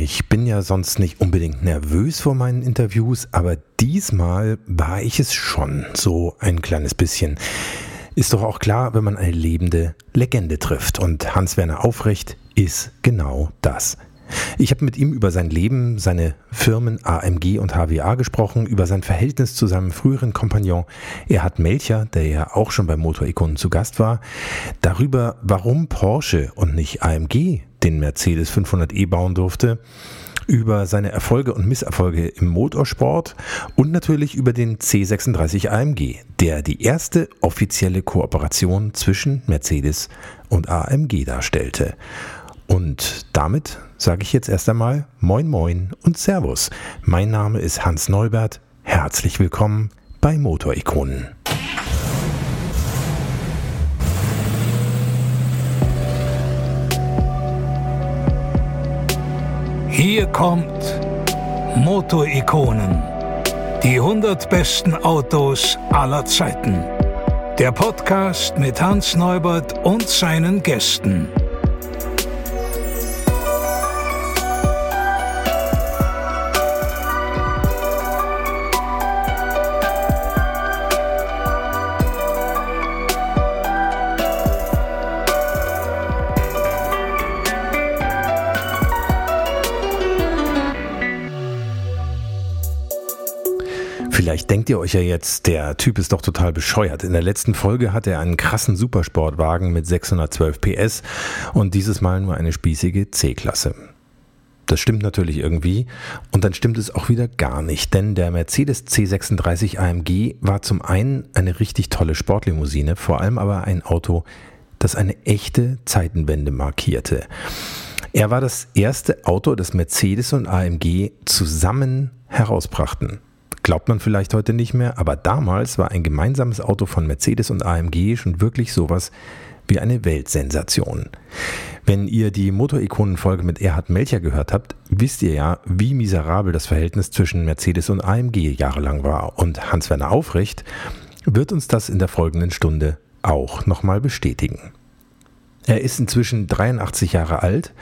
Ich bin ja sonst nicht unbedingt nervös vor meinen Interviews, aber diesmal war ich es schon so ein kleines bisschen. Ist doch auch klar, wenn man eine lebende Legende trifft. Und Hans-Werner Aufrecht ist genau das. Ich habe mit ihm über sein Leben, seine Firmen AMG und HWA gesprochen, über sein Verhältnis zu seinem früheren Kompagnon Erhard Melcher, der ja auch schon bei Motorikonen zu Gast war, darüber, warum Porsche und nicht AMG den Mercedes 500e bauen durfte, über seine Erfolge und Misserfolge im Motorsport und natürlich über den C36 AMG, der die erste offizielle Kooperation zwischen Mercedes und AMG darstellte. Und damit sage ich jetzt erst einmal Moin Moin und Servus. Mein Name ist Hans Neubert. Herzlich willkommen bei Motorikonen. Hier kommt Motorikonen. Die 100 besten Autos aller Zeiten. Der Podcast mit Hans Neubert und seinen Gästen. Vielleicht denkt ihr euch ja jetzt, der Typ ist doch total bescheuert. In der letzten Folge hat er einen krassen Supersportwagen mit 612 PS und dieses Mal nur eine spießige C-Klasse. Das stimmt natürlich irgendwie und dann stimmt es auch wieder gar nicht, denn der Mercedes C36 AMG war zum einen eine richtig tolle Sportlimousine, vor allem aber ein Auto, das eine echte Zeitenwende markierte. Er war das erste Auto, das Mercedes und AMG zusammen herausbrachten. Glaubt man vielleicht heute nicht mehr, aber damals war ein gemeinsames Auto von Mercedes und AMG schon wirklich sowas wie eine Weltsensation. Wenn ihr die Motorikonen-Folge mit Erhard Melcher gehört habt, wisst ihr ja, wie miserabel das Verhältnis zwischen Mercedes und AMG jahrelang war. Und Hans-Werner Aufrecht wird uns das in der folgenden Stunde auch nochmal bestätigen. Er ist inzwischen 83 Jahre alt,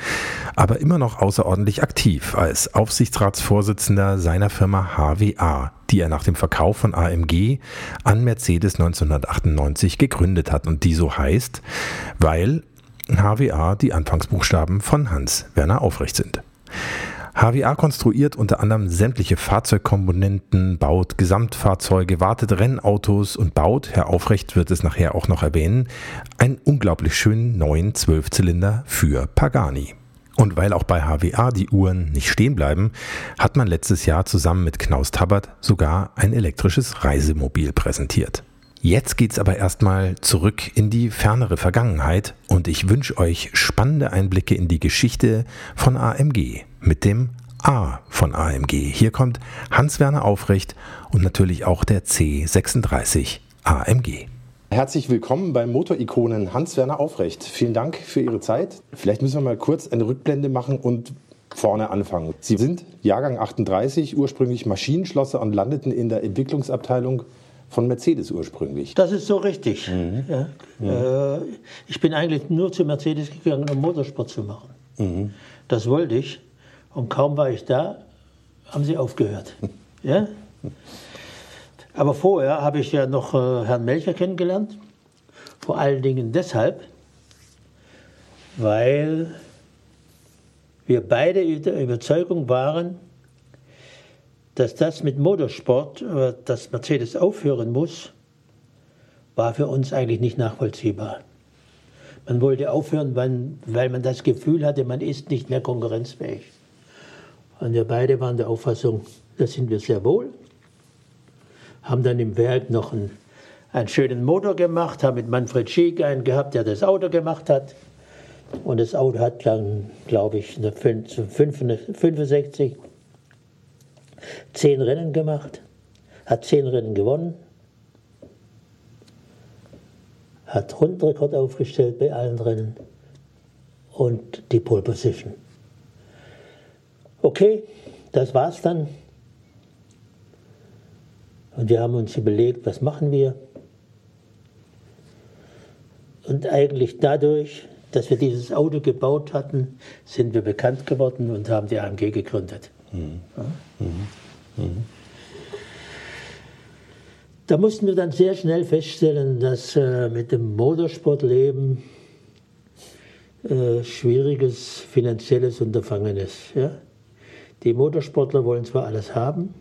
aber immer noch außerordentlich aktiv als Aufsichtsratsvorsitzender seiner Firma HWA, die er nach dem Verkauf von AMG an Mercedes 1998 gegründet hat und die so heißt, weil HWA die Anfangsbuchstaben von Hans Werner Aufrecht sind. HWA konstruiert unter anderem sämtliche Fahrzeugkomponenten, baut Gesamtfahrzeuge, wartet Rennautos und baut, Herr Aufrecht wird es nachher auch noch erwähnen, einen unglaublich schönen neuen Zwölfzylinder für Pagani. Und weil auch bei HWA die Uhren nicht stehen bleiben, hat man letztes Jahr zusammen mit Knaus Tabbert sogar ein elektrisches Reisemobil präsentiert. Jetzt geht's aber erstmal zurück in die fernere Vergangenheit und ich wünsche euch spannende Einblicke in die Geschichte von AMG mit dem A von AMG. Hier kommt Hans-Werner Aufrecht und natürlich auch der C36 AMG. Herzlich willkommen beim Motorikonen Hans-Werner Aufrecht. Vielen Dank für Ihre Zeit. Vielleicht müssen wir mal kurz eine Rückblende machen und vorne anfangen. Sie sind Jahrgang 38, ursprünglich Maschinenschlosser und landeten in der Entwicklungsabteilung von Mercedes ursprünglich. Das ist so richtig. Mhm. Ja. Mhm. ich bin eigentlich nur zu Mercedes gegangen, um Motorsport zu machen. Mhm. Das wollte ich. Und kaum war ich da, haben sie aufgehört. ja? Aber vorher habe ich ja noch äh, Herrn Melcher kennengelernt. Vor allen Dingen deshalb, weil wir beide der Überzeugung waren, dass das mit Motorsport, äh, dass Mercedes aufhören muss, war für uns eigentlich nicht nachvollziehbar. Man wollte aufhören, weil man das Gefühl hatte, man ist nicht mehr konkurrenzfähig. Und wir beide waren der Auffassung, das sind wir sehr wohl. Haben dann im Werk noch einen, einen schönen Motor gemacht, haben mit Manfred Schick einen gehabt, der das Auto gemacht hat. Und das Auto hat dann, glaube ich, eine 65 zehn Rennen gemacht, hat zehn Rennen gewonnen, hat Rundrekord aufgestellt bei allen Rennen und die Pole Position. Okay, das war's dann. Und wir haben uns überlegt, was machen wir? Und eigentlich dadurch, dass wir dieses Auto gebaut hatten, sind wir bekannt geworden und haben die AMG gegründet. Mhm. Ja? Mhm. Mhm. Da mussten wir dann sehr schnell feststellen, dass äh, mit dem Motorsportleben äh, schwieriges finanzielles Unterfangen ist. Ja? Die Motorsportler wollen zwar alles haben,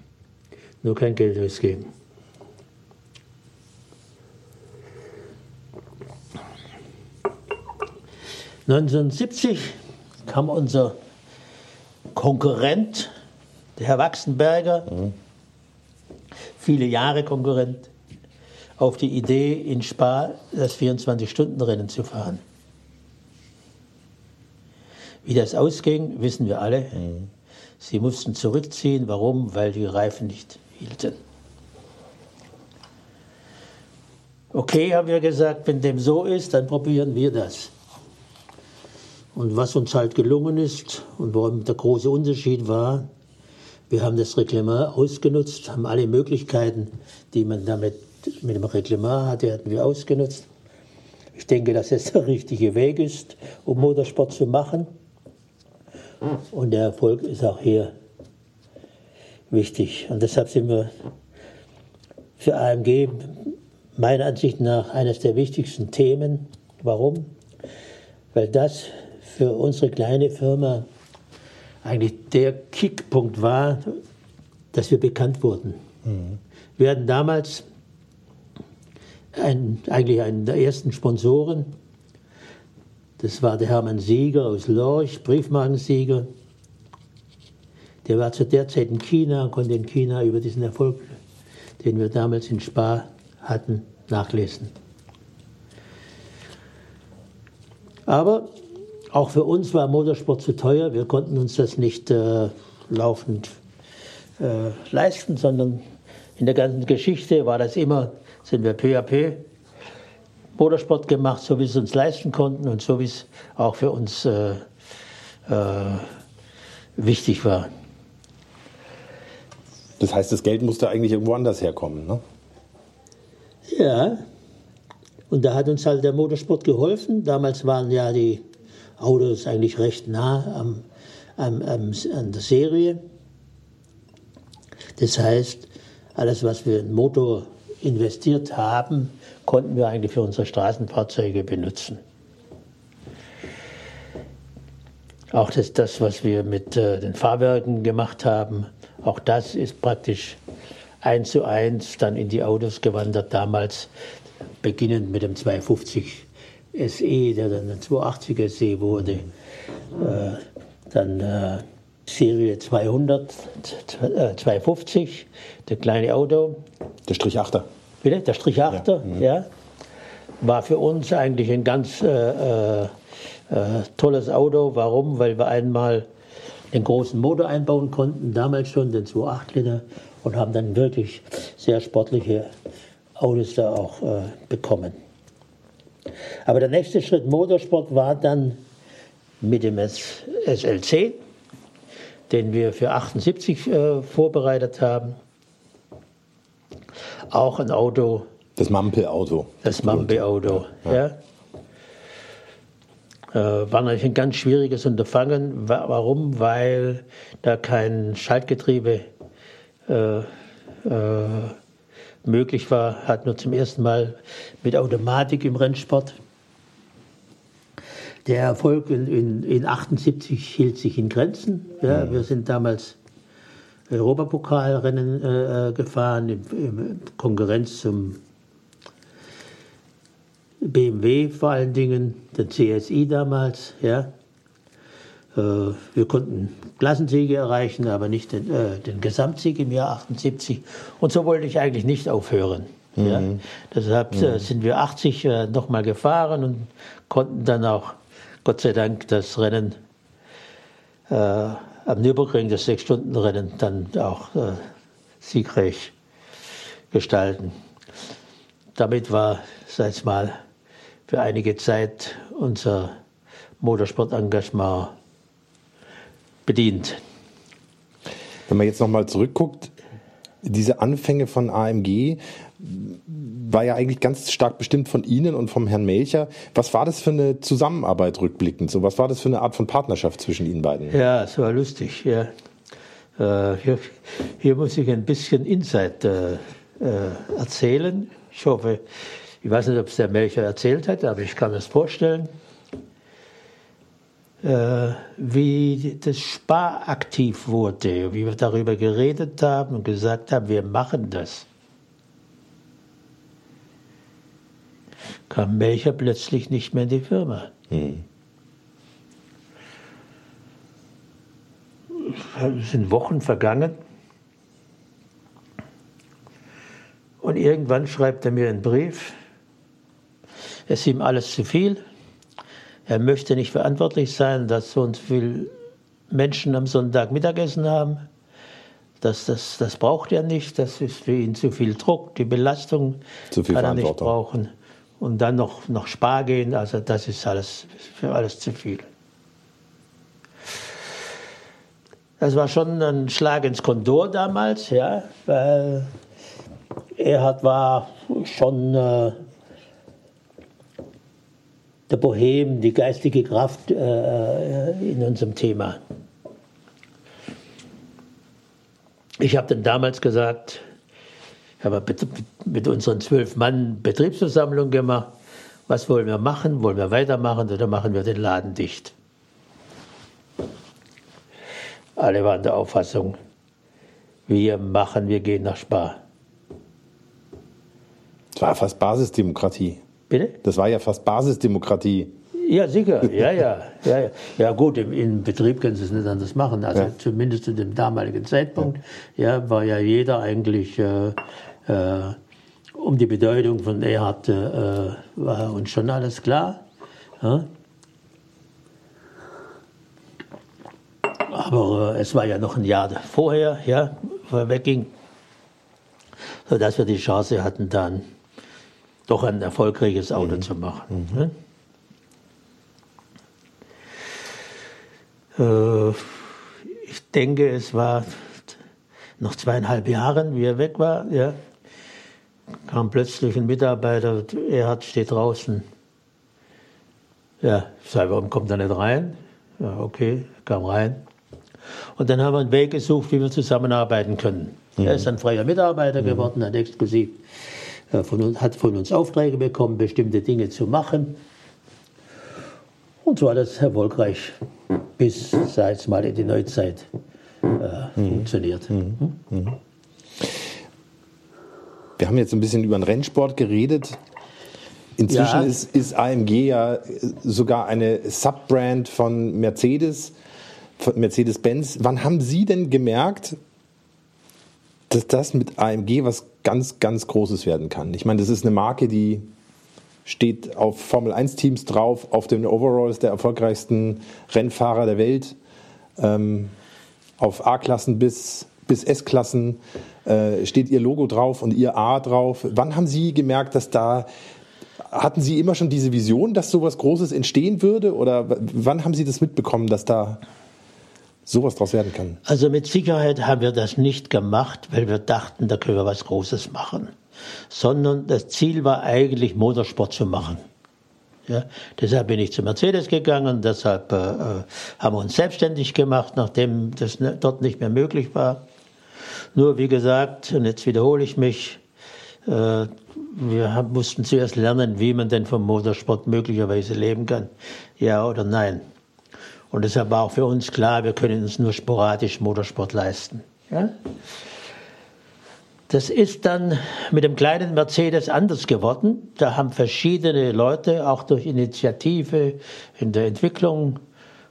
nur kein Geld ausgeben. ...1970 kam unser Konkurrent, der Herr Wachsenberger, mhm. viele Jahre Konkurrent, auf die Idee, in Spa das 24-Stunden-Rennen zu fahren. Wie das ausging, wissen wir alle. Mhm. Sie mussten zurückziehen. Warum? Weil die Reifen nicht hielten. Okay, haben wir gesagt, wenn dem so ist, dann probieren wir das. Und was uns halt gelungen ist und warum der große Unterschied war, wir haben das Reglement ausgenutzt, haben alle Möglichkeiten, die man damit mit dem Reglement hatte, hatten wir ausgenutzt. Ich denke, dass es der richtige Weg ist, um Motorsport zu machen. Und der Erfolg ist auch hier wichtig. Und deshalb sind wir für AMG meiner Ansicht nach eines der wichtigsten Themen. Warum? Weil das für unsere kleine Firma eigentlich der Kickpunkt war, dass wir bekannt wurden. Mhm. Wir hatten damals ein, eigentlich einen der ersten Sponsoren, das war der Hermann Sieger aus Lorch, Briefmarkensieger. Der war zu der Zeit in China und konnte in China über diesen Erfolg, den wir damals in Spa hatten, nachlesen. Aber auch für uns war Motorsport zu teuer. Wir konnten uns das nicht äh, laufend äh, leisten, sondern in der ganzen Geschichte war das immer, sind wir peu à peu Motorsport gemacht, so wie es uns leisten konnten und so wie es auch für uns äh, äh, wichtig war. Das heißt, das Geld musste eigentlich irgendwo anders herkommen, ne? Ja, und da hat uns halt der Motorsport geholfen. Damals waren ja die Autos eigentlich recht nah am, am, am, an der Serie. Das heißt, alles, was wir in Motor investiert haben, konnten wir eigentlich für unsere Straßenfahrzeuge benutzen. Auch das, das was wir mit äh, den Fahrwerken gemacht haben, auch das ist praktisch eins zu eins dann in die Autos gewandert, damals beginnend mit dem 250 SE, der dann ein 280er SE wurde, äh, dann äh, Serie 200, äh, 250, der kleine Auto. Der Strich 8er. Bitte? Der Strich 8 ja. Mhm. ja. War für uns eigentlich ein ganz äh, äh, äh, tolles Auto. Warum? Weil wir einmal den großen Motor einbauen konnten, damals schon den 2,8 Liter, und haben dann wirklich sehr sportliche Autos da auch äh, bekommen. Aber der nächste Schritt Motorsport war dann mit dem SLC, den wir für 78 äh, vorbereitet haben auch ein Auto. Das Mampe-Auto. Das Mampe-Auto, ja. ja. Äh, war natürlich ein ganz schwieriges Unterfangen. Warum? Weil da kein Schaltgetriebe äh, äh, möglich war. Hat nur zum ersten Mal mit Automatik im Rennsport. Der Erfolg in, in, in 78 hielt sich in Grenzen. Ja, mhm. Wir sind damals Europapokalrennen äh, äh, gefahren, in, in, Konkurrenz zum BMW vor allen Dingen, der CSI damals. Ja. Äh, wir konnten Klassensiege erreichen, aber nicht den, äh, den, Gesamtsieg im Jahr 78. Und so wollte ich eigentlich nicht aufhören. Mhm. Ja. Deshalb äh, mhm. sind wir 80 äh, nochmal gefahren und konnten dann auch, Gott sei Dank, das Rennen am Nürburgring das Sechs-Stunden-Rennen dann auch äh, siegreich gestalten. Damit war, sag ich mal, für einige Zeit unser Motorsportengagement bedient. Wenn man jetzt nochmal zurückguckt, diese Anfänge von AMG, war ja eigentlich ganz stark bestimmt von Ihnen und vom Herrn Melcher. Was war das für eine Zusammenarbeit rückblickend? So, was war das für eine Art von Partnerschaft zwischen Ihnen beiden? Ja, es war lustig. Ja. Äh, hier, hier, muss ich ein bisschen Insight äh, äh, erzählen. Ich hoffe, ich weiß nicht, ob es der Melcher erzählt hat, aber ich kann das vorstellen. Äh, wie das Spar aktiv wurde, wie wir darüber geredet haben und gesagt haben, wir machen das. Kam Melcher plötzlich nicht mehr in die Firma. Hm. Es sind Wochen vergangen. Und irgendwann schreibt er mir einen Brief. Es ist ihm alles zu viel. Er möchte nicht verantwortlich sein, dass so und viele Menschen am Sonntag Mittagessen haben. Das, das, das braucht er nicht. Das ist für ihn zu viel Druck. Die Belastung zu viel kann er nicht brauchen und dann noch, noch Spar gehen, also das ist alles für alles zu viel. Das war schon ein Schlag ins Kontor damals, ja, weil Erhard war schon äh, der Bohem, die geistige Kraft äh, in unserem Thema. Ich habe dann damals gesagt, haben wir mit unseren zwölf Mann Betriebsversammlung gemacht. Was wollen wir machen? Wollen wir weitermachen oder machen wir den Laden dicht? Alle waren der Auffassung, wir machen, wir gehen nach Spar. Das war fast Basisdemokratie. Bitte? Das war ja fast Basisdemokratie. Ja, sicher. Ja, ja. Ja, ja. ja gut, im, im Betrieb können Sie es nicht anders machen. Also ja. zumindest zu dem damaligen Zeitpunkt ja. ja war ja jeder eigentlich äh, um die Bedeutung von Erhard äh, war uns schon alles klar. Ja? Aber äh, es war ja noch ein Jahr vorher, ja, wo er wegging, sodass wir die Chance hatten, dann doch ein erfolgreiches Auto mhm. zu machen. Mhm. Äh, ich denke, es war noch zweieinhalb Jahre, wie er weg war. Ja kam plötzlich ein Mitarbeiter, er hat, steht draußen. Ja, ich sage, warum kommt er nicht rein? Ja, okay, kam rein. Und dann haben wir einen Weg gesucht, wie wir zusammenarbeiten können. Mhm. Er ist ein freier Mitarbeiter mhm. geworden, hat exklusiv von uns, hat von uns Aufträge bekommen, bestimmte Dinge zu machen. Und so hat das erfolgreich bis, sag ich mal, in die Neuzeit äh, mhm. funktioniert. Wir haben jetzt ein bisschen über den Rennsport geredet. Inzwischen ja. ist, ist, AMG ja sogar eine Subbrand von Mercedes, von Mercedes-Benz. Wann haben Sie denn gemerkt, dass das mit AMG was ganz, ganz Großes werden kann? Ich meine, das ist eine Marke, die steht auf Formel 1 Teams drauf, auf den Overalls der erfolgreichsten Rennfahrer der Welt, ähm, auf A-Klassen bis, bis S-Klassen äh, steht Ihr Logo drauf und Ihr A drauf. Wann haben Sie gemerkt, dass da hatten Sie immer schon diese Vision, dass sowas Großes entstehen würde? Oder wann haben Sie das mitbekommen, dass da sowas draus werden kann? Also mit Sicherheit haben wir das nicht gemacht, weil wir dachten, da können wir was Großes machen. Sondern das Ziel war eigentlich, Motorsport zu machen. Ja, deshalb bin ich zu Mercedes gegangen, deshalb äh, äh haben wir uns selbstständig gemacht, nachdem das ne, dort nicht mehr möglich war. Nur wie gesagt, und jetzt wiederhole ich mich, äh, wir mussten zuerst lernen, wie man denn vom Motorsport möglicherweise leben kann. Ja oder nein. Und deshalb war auch für uns klar, wir können uns nur sporadisch Motorsport leisten. Ja? Das ist dann mit dem kleinen Mercedes anders geworden. Da haben verschiedene Leute auch durch Initiative in der Entwicklung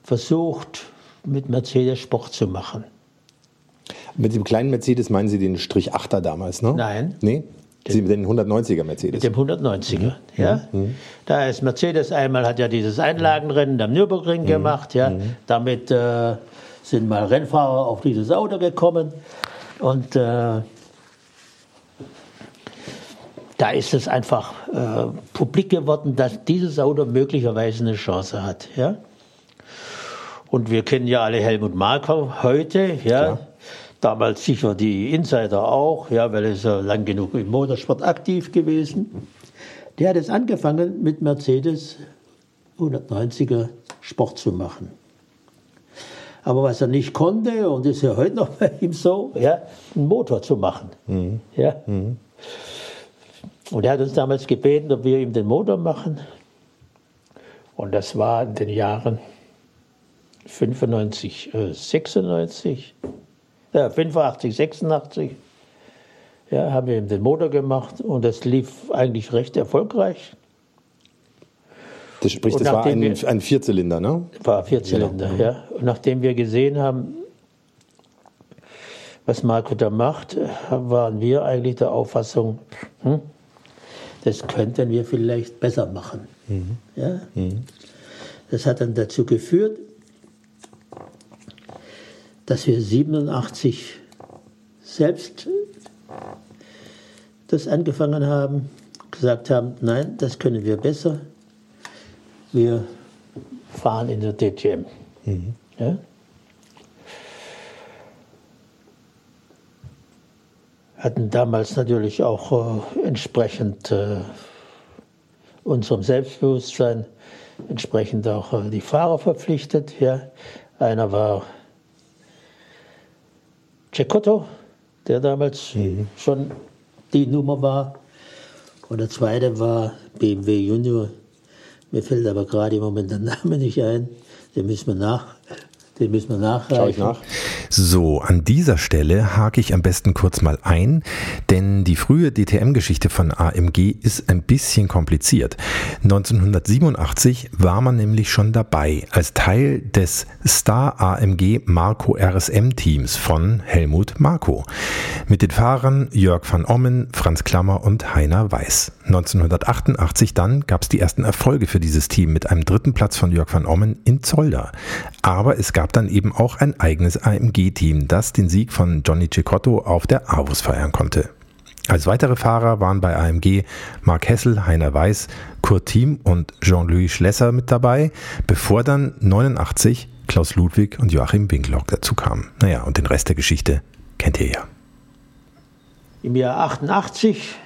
versucht, mit Mercedes Sport zu machen. Mit dem kleinen Mercedes meinen Sie den Strich 8er damals, ne? Nein. Nee? Sie mit dem 190er Mercedes. Mit dem 190er, mhm. ja. Mhm. Da ist Mercedes einmal hat ja dieses Einlagenrennen am Nürburgring mhm. gemacht, ja. Mhm. Damit äh, sind mal Rennfahrer auf dieses Auto gekommen und äh, da ist es einfach äh, publik geworden, dass dieses Auto möglicherweise eine Chance hat, ja. Und wir kennen ja alle Helmut Marko heute, ja. Klar Damals sicher die Insider auch, ja, weil er ist ja lang genug im Motorsport aktiv gewesen. Der hat es angefangen mit Mercedes 190er Sport zu machen. Aber was er nicht konnte, und ist ja heute noch bei ihm so, ja, einen Motor zu machen. Mhm. Ja. Mhm. Und er hat uns damals gebeten, ob wir ihm den Motor machen. Und das war in den Jahren 95, äh, 96, ja, 85, 86. Ja, haben wir ihm den Motor gemacht und das lief eigentlich recht erfolgreich. Das sprich, das war ein, wir, ein Vierzylinder, ne? War Vierzylinder, genau. ja. Und nachdem wir gesehen haben, was Marco da macht, waren wir eigentlich der Auffassung, hm, das könnten wir vielleicht besser machen. Mhm. Ja? Mhm. Das hat dann dazu geführt, dass wir 87 selbst das angefangen haben, gesagt haben, nein, das können wir besser. Wir fahren in der DTM. Mhm. Ja? hatten damals natürlich auch äh, entsprechend äh, unserem Selbstbewusstsein entsprechend auch äh, die Fahrer verpflichtet. Ja. Einer war Cecotto, der damals mhm. schon die Nummer war. Und der zweite war BMW Junior. Mir fällt aber gerade im Moment der Name nicht ein. Den müssen wir nach, den müssen wir nachreichen. Schau ich nach. So, an dieser Stelle hake ich am besten kurz mal ein, denn die frühe DTM-Geschichte von AMG ist ein bisschen kompliziert. 1987 war man nämlich schon dabei als Teil des Star AMG Marco RSM Teams von Helmut Marco. Mit den Fahrern Jörg van Ommen, Franz Klammer und Heiner Weiß. 1988 dann gab es die ersten Erfolge für dieses Team mit einem dritten Platz von Jörg van Ommen in Zolder. Aber es gab dann eben auch ein eigenes AMG team das den Sieg von Johnny Cicotto auf der Avus feiern konnte. Als weitere Fahrer waren bei AMG Mark Hessel, Heiner Weiß, Kurt Thiem und Jean-Louis Schlesser mit dabei, bevor dann 89 Klaus Ludwig und Joachim Winklock dazu kamen. Naja, und den Rest der Geschichte kennt ihr ja. Im Jahr 88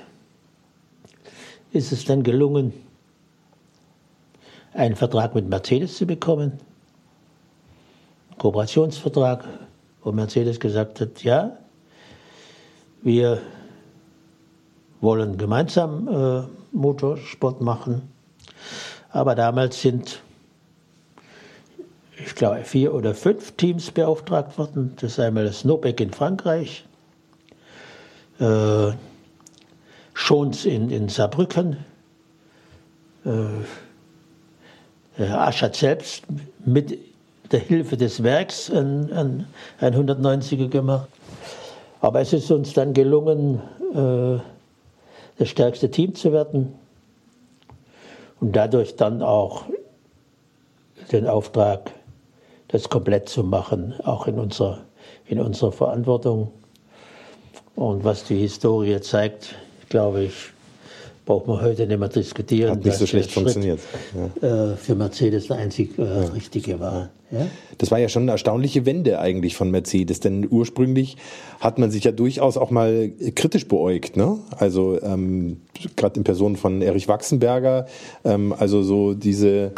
ist es dann gelungen, einen Vertrag mit Mercedes zu bekommen. Kooperationsvertrag wo Mercedes gesagt hat, ja, wir wollen gemeinsam äh, Motorsport machen. Aber damals sind, ich glaube, vier oder fünf Teams beauftragt worden. Das ist einmal das Nobeck in Frankreich, äh, Schons in, in Saarbrücken, äh, Aschat selbst mit der Hilfe des Werks ein, ein, ein 190er gemacht. Aber es ist uns dann gelungen, äh, das stärkste Team zu werden und dadurch dann auch den Auftrag, das komplett zu machen, auch in unserer, in unserer Verantwortung. Und was die Historie zeigt, glaube ich, braucht man heute nicht mehr diskutieren. Hat nicht so schlecht funktioniert. Ja. Äh, für Mercedes der einzig äh, ja. richtige war. Ja? Das war ja schon eine erstaunliche Wende eigentlich von Mercedes, denn ursprünglich hat man sich ja durchaus auch mal kritisch beäugt. Ne? Also ähm, gerade in Person von Erich Wachsenberger, ähm, also so diese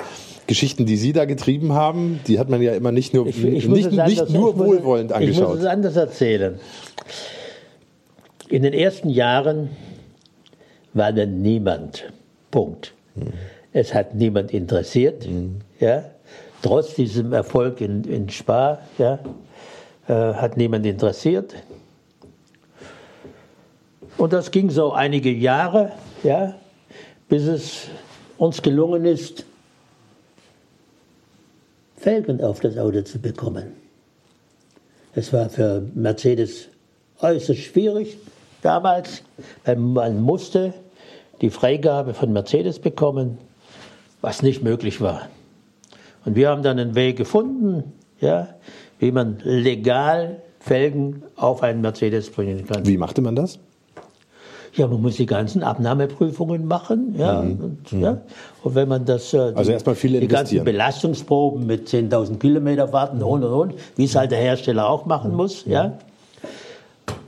Geschichten, die Sie da getrieben haben, die hat man ja immer nicht nur, ich, ich nicht, nicht nur wohlwollend angeschaut. Ich muss es anders erzählen. In den ersten Jahren war dann niemand. Punkt. Mhm. Es hat niemand interessiert. Mhm. Ja? Trotz diesem Erfolg in, in Spa ja, äh, hat niemand interessiert. Und das ging so einige Jahre, ja, bis es uns gelungen ist, Felgen auf das Auto zu bekommen. Es war für Mercedes äußerst schwierig damals, weil man musste die Freigabe von Mercedes bekommen, was nicht möglich war. Und wir haben dann einen Weg gefunden, ja, wie man legal Felgen auf einen Mercedes bringen kann. Wie machte man das? Ja, man muss die ganzen Abnahmeprüfungen machen. Ja, mhm. und, mhm. ja. und wenn man das, äh, also erstmal viele die ganzen Belastungsproben mit 10.000 Kilometer warten und und und, wie es halt der Hersteller auch machen mhm. muss. Ja.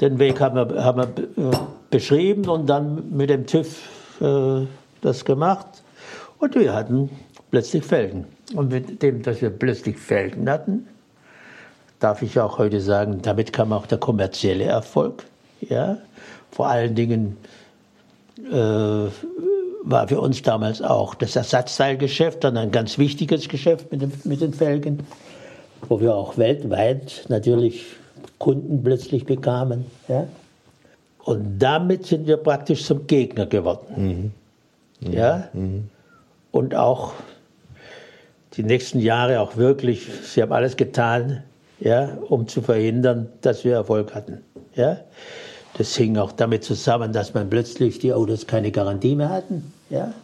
Den Weg haben wir, haben wir äh, beschrieben und dann mit dem TÜV äh, das gemacht. Und wir hatten plötzlich Felgen. Und mit dem, dass wir plötzlich Felgen hatten, darf ich auch heute sagen, damit kam auch der kommerzielle Erfolg. Ja? Vor allen Dingen äh, war für uns damals auch das Ersatzteilgeschäft dann ein ganz wichtiges Geschäft mit, dem, mit den Felgen, wo wir auch weltweit natürlich Kunden plötzlich bekamen. Ja? Und damit sind wir praktisch zum Gegner geworden. Mhm. Ja? Mhm. Und auch die nächsten Jahre auch wirklich, sie haben alles getan, ja, um zu verhindern, dass wir Erfolg hatten. Ja? Das hing auch damit zusammen, dass man plötzlich die Autos keine Garantie mehr hatten. Ja?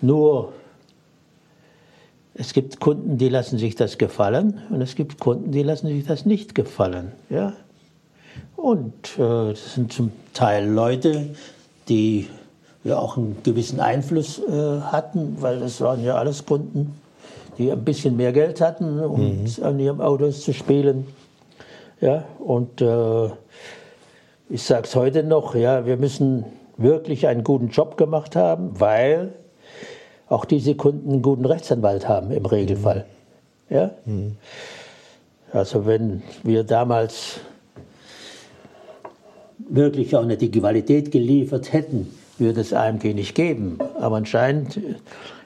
Nur es gibt Kunden, die lassen sich das gefallen und es gibt Kunden, die lassen sich das nicht gefallen. Ja? Und äh, das sind zum Teil Leute, die ja auch einen gewissen Einfluss äh, hatten, weil das waren ja alles Kunden, die ein bisschen mehr Geld hatten, um mhm. an ihren Autos zu spielen. Ja, und äh, ich sage es heute noch, ja, wir müssen wirklich einen guten Job gemacht haben, weil auch diese Kunden einen guten Rechtsanwalt haben im Regelfall. Ja? Mhm. Also wenn wir damals wirklich auch nicht die Qualität geliefert hätten, würde es AMG nicht geben. Aber anscheinend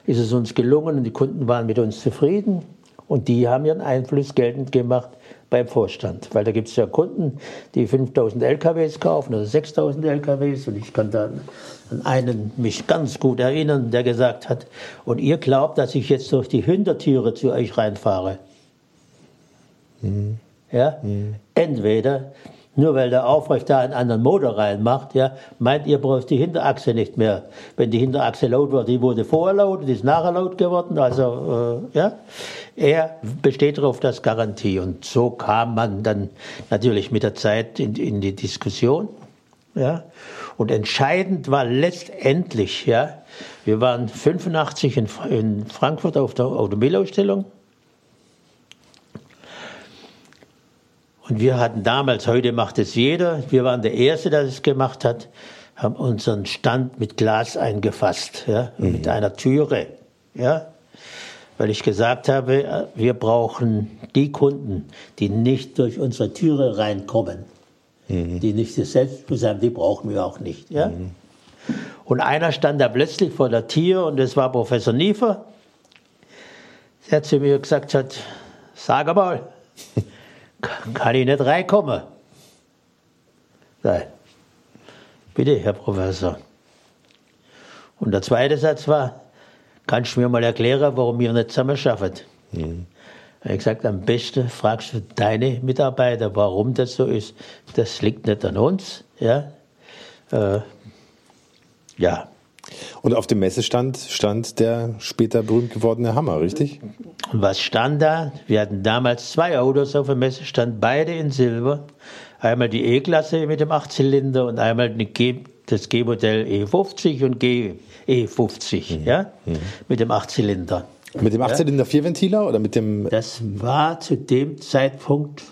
ist es uns gelungen und die Kunden waren mit uns zufrieden und die haben ihren Einfluss geltend gemacht beim Vorstand. Weil da gibt es ja Kunden, die 5000 LKWs kaufen oder 6000 LKWs und ich kann da an einen mich ganz gut erinnern, der gesagt hat, und ihr glaubt, dass ich jetzt durch die Hintertüre zu euch reinfahre. Mhm. Ja? Mhm. Entweder nur weil der Aufrecht da einen anderen Motor reinmacht, ja, meint ihr braucht die Hinterachse nicht mehr. Wenn die Hinterachse laut wird, die wurde vorher laut, die ist nachher laut geworden. Also, äh, ja, er besteht darauf, dass Garantie. Und so kam man dann natürlich mit der Zeit in, in die Diskussion. Ja. Und entscheidend war letztendlich, ja, wir waren 85 in, in Frankfurt auf der Automobilausstellung Und wir hatten damals, heute macht es jeder, wir waren der Erste, der es gemacht hat, haben unseren Stand mit Glas eingefasst, ja, mhm. mit einer Türe, ja, weil ich gesagt habe, wir brauchen die Kunden, die nicht durch unsere Türe reinkommen, mhm. die nicht das Selbstbewusstsein haben, die brauchen wir auch nicht, ja. Mhm. Und einer stand da plötzlich vor der Tür und das war Professor Niefer, der zu mir gesagt hat, sag mal, kann ich nicht reinkommen. Nein. Bitte, Herr Professor. Und der zweite Satz war, kannst du mir mal erklären, warum wir nicht zusammen schaffen? Mhm. Er hat gesagt, am besten fragst du deine Mitarbeiter, warum das so ist. Das liegt nicht an uns. Ja. Äh, ja. Und auf dem Messestand stand der später berühmt gewordene Hammer, richtig? Und was stand da? Wir hatten damals zwei Autos auf dem Messestand, beide in Silber. Einmal die E-Klasse mit dem Achtzylinder und einmal das G-Modell E50 und G E50, mhm. ja, mhm. mit dem Achtzylinder. Mit dem Achtzylinder Vierventiler oder mit dem? Das war zu dem Zeitpunkt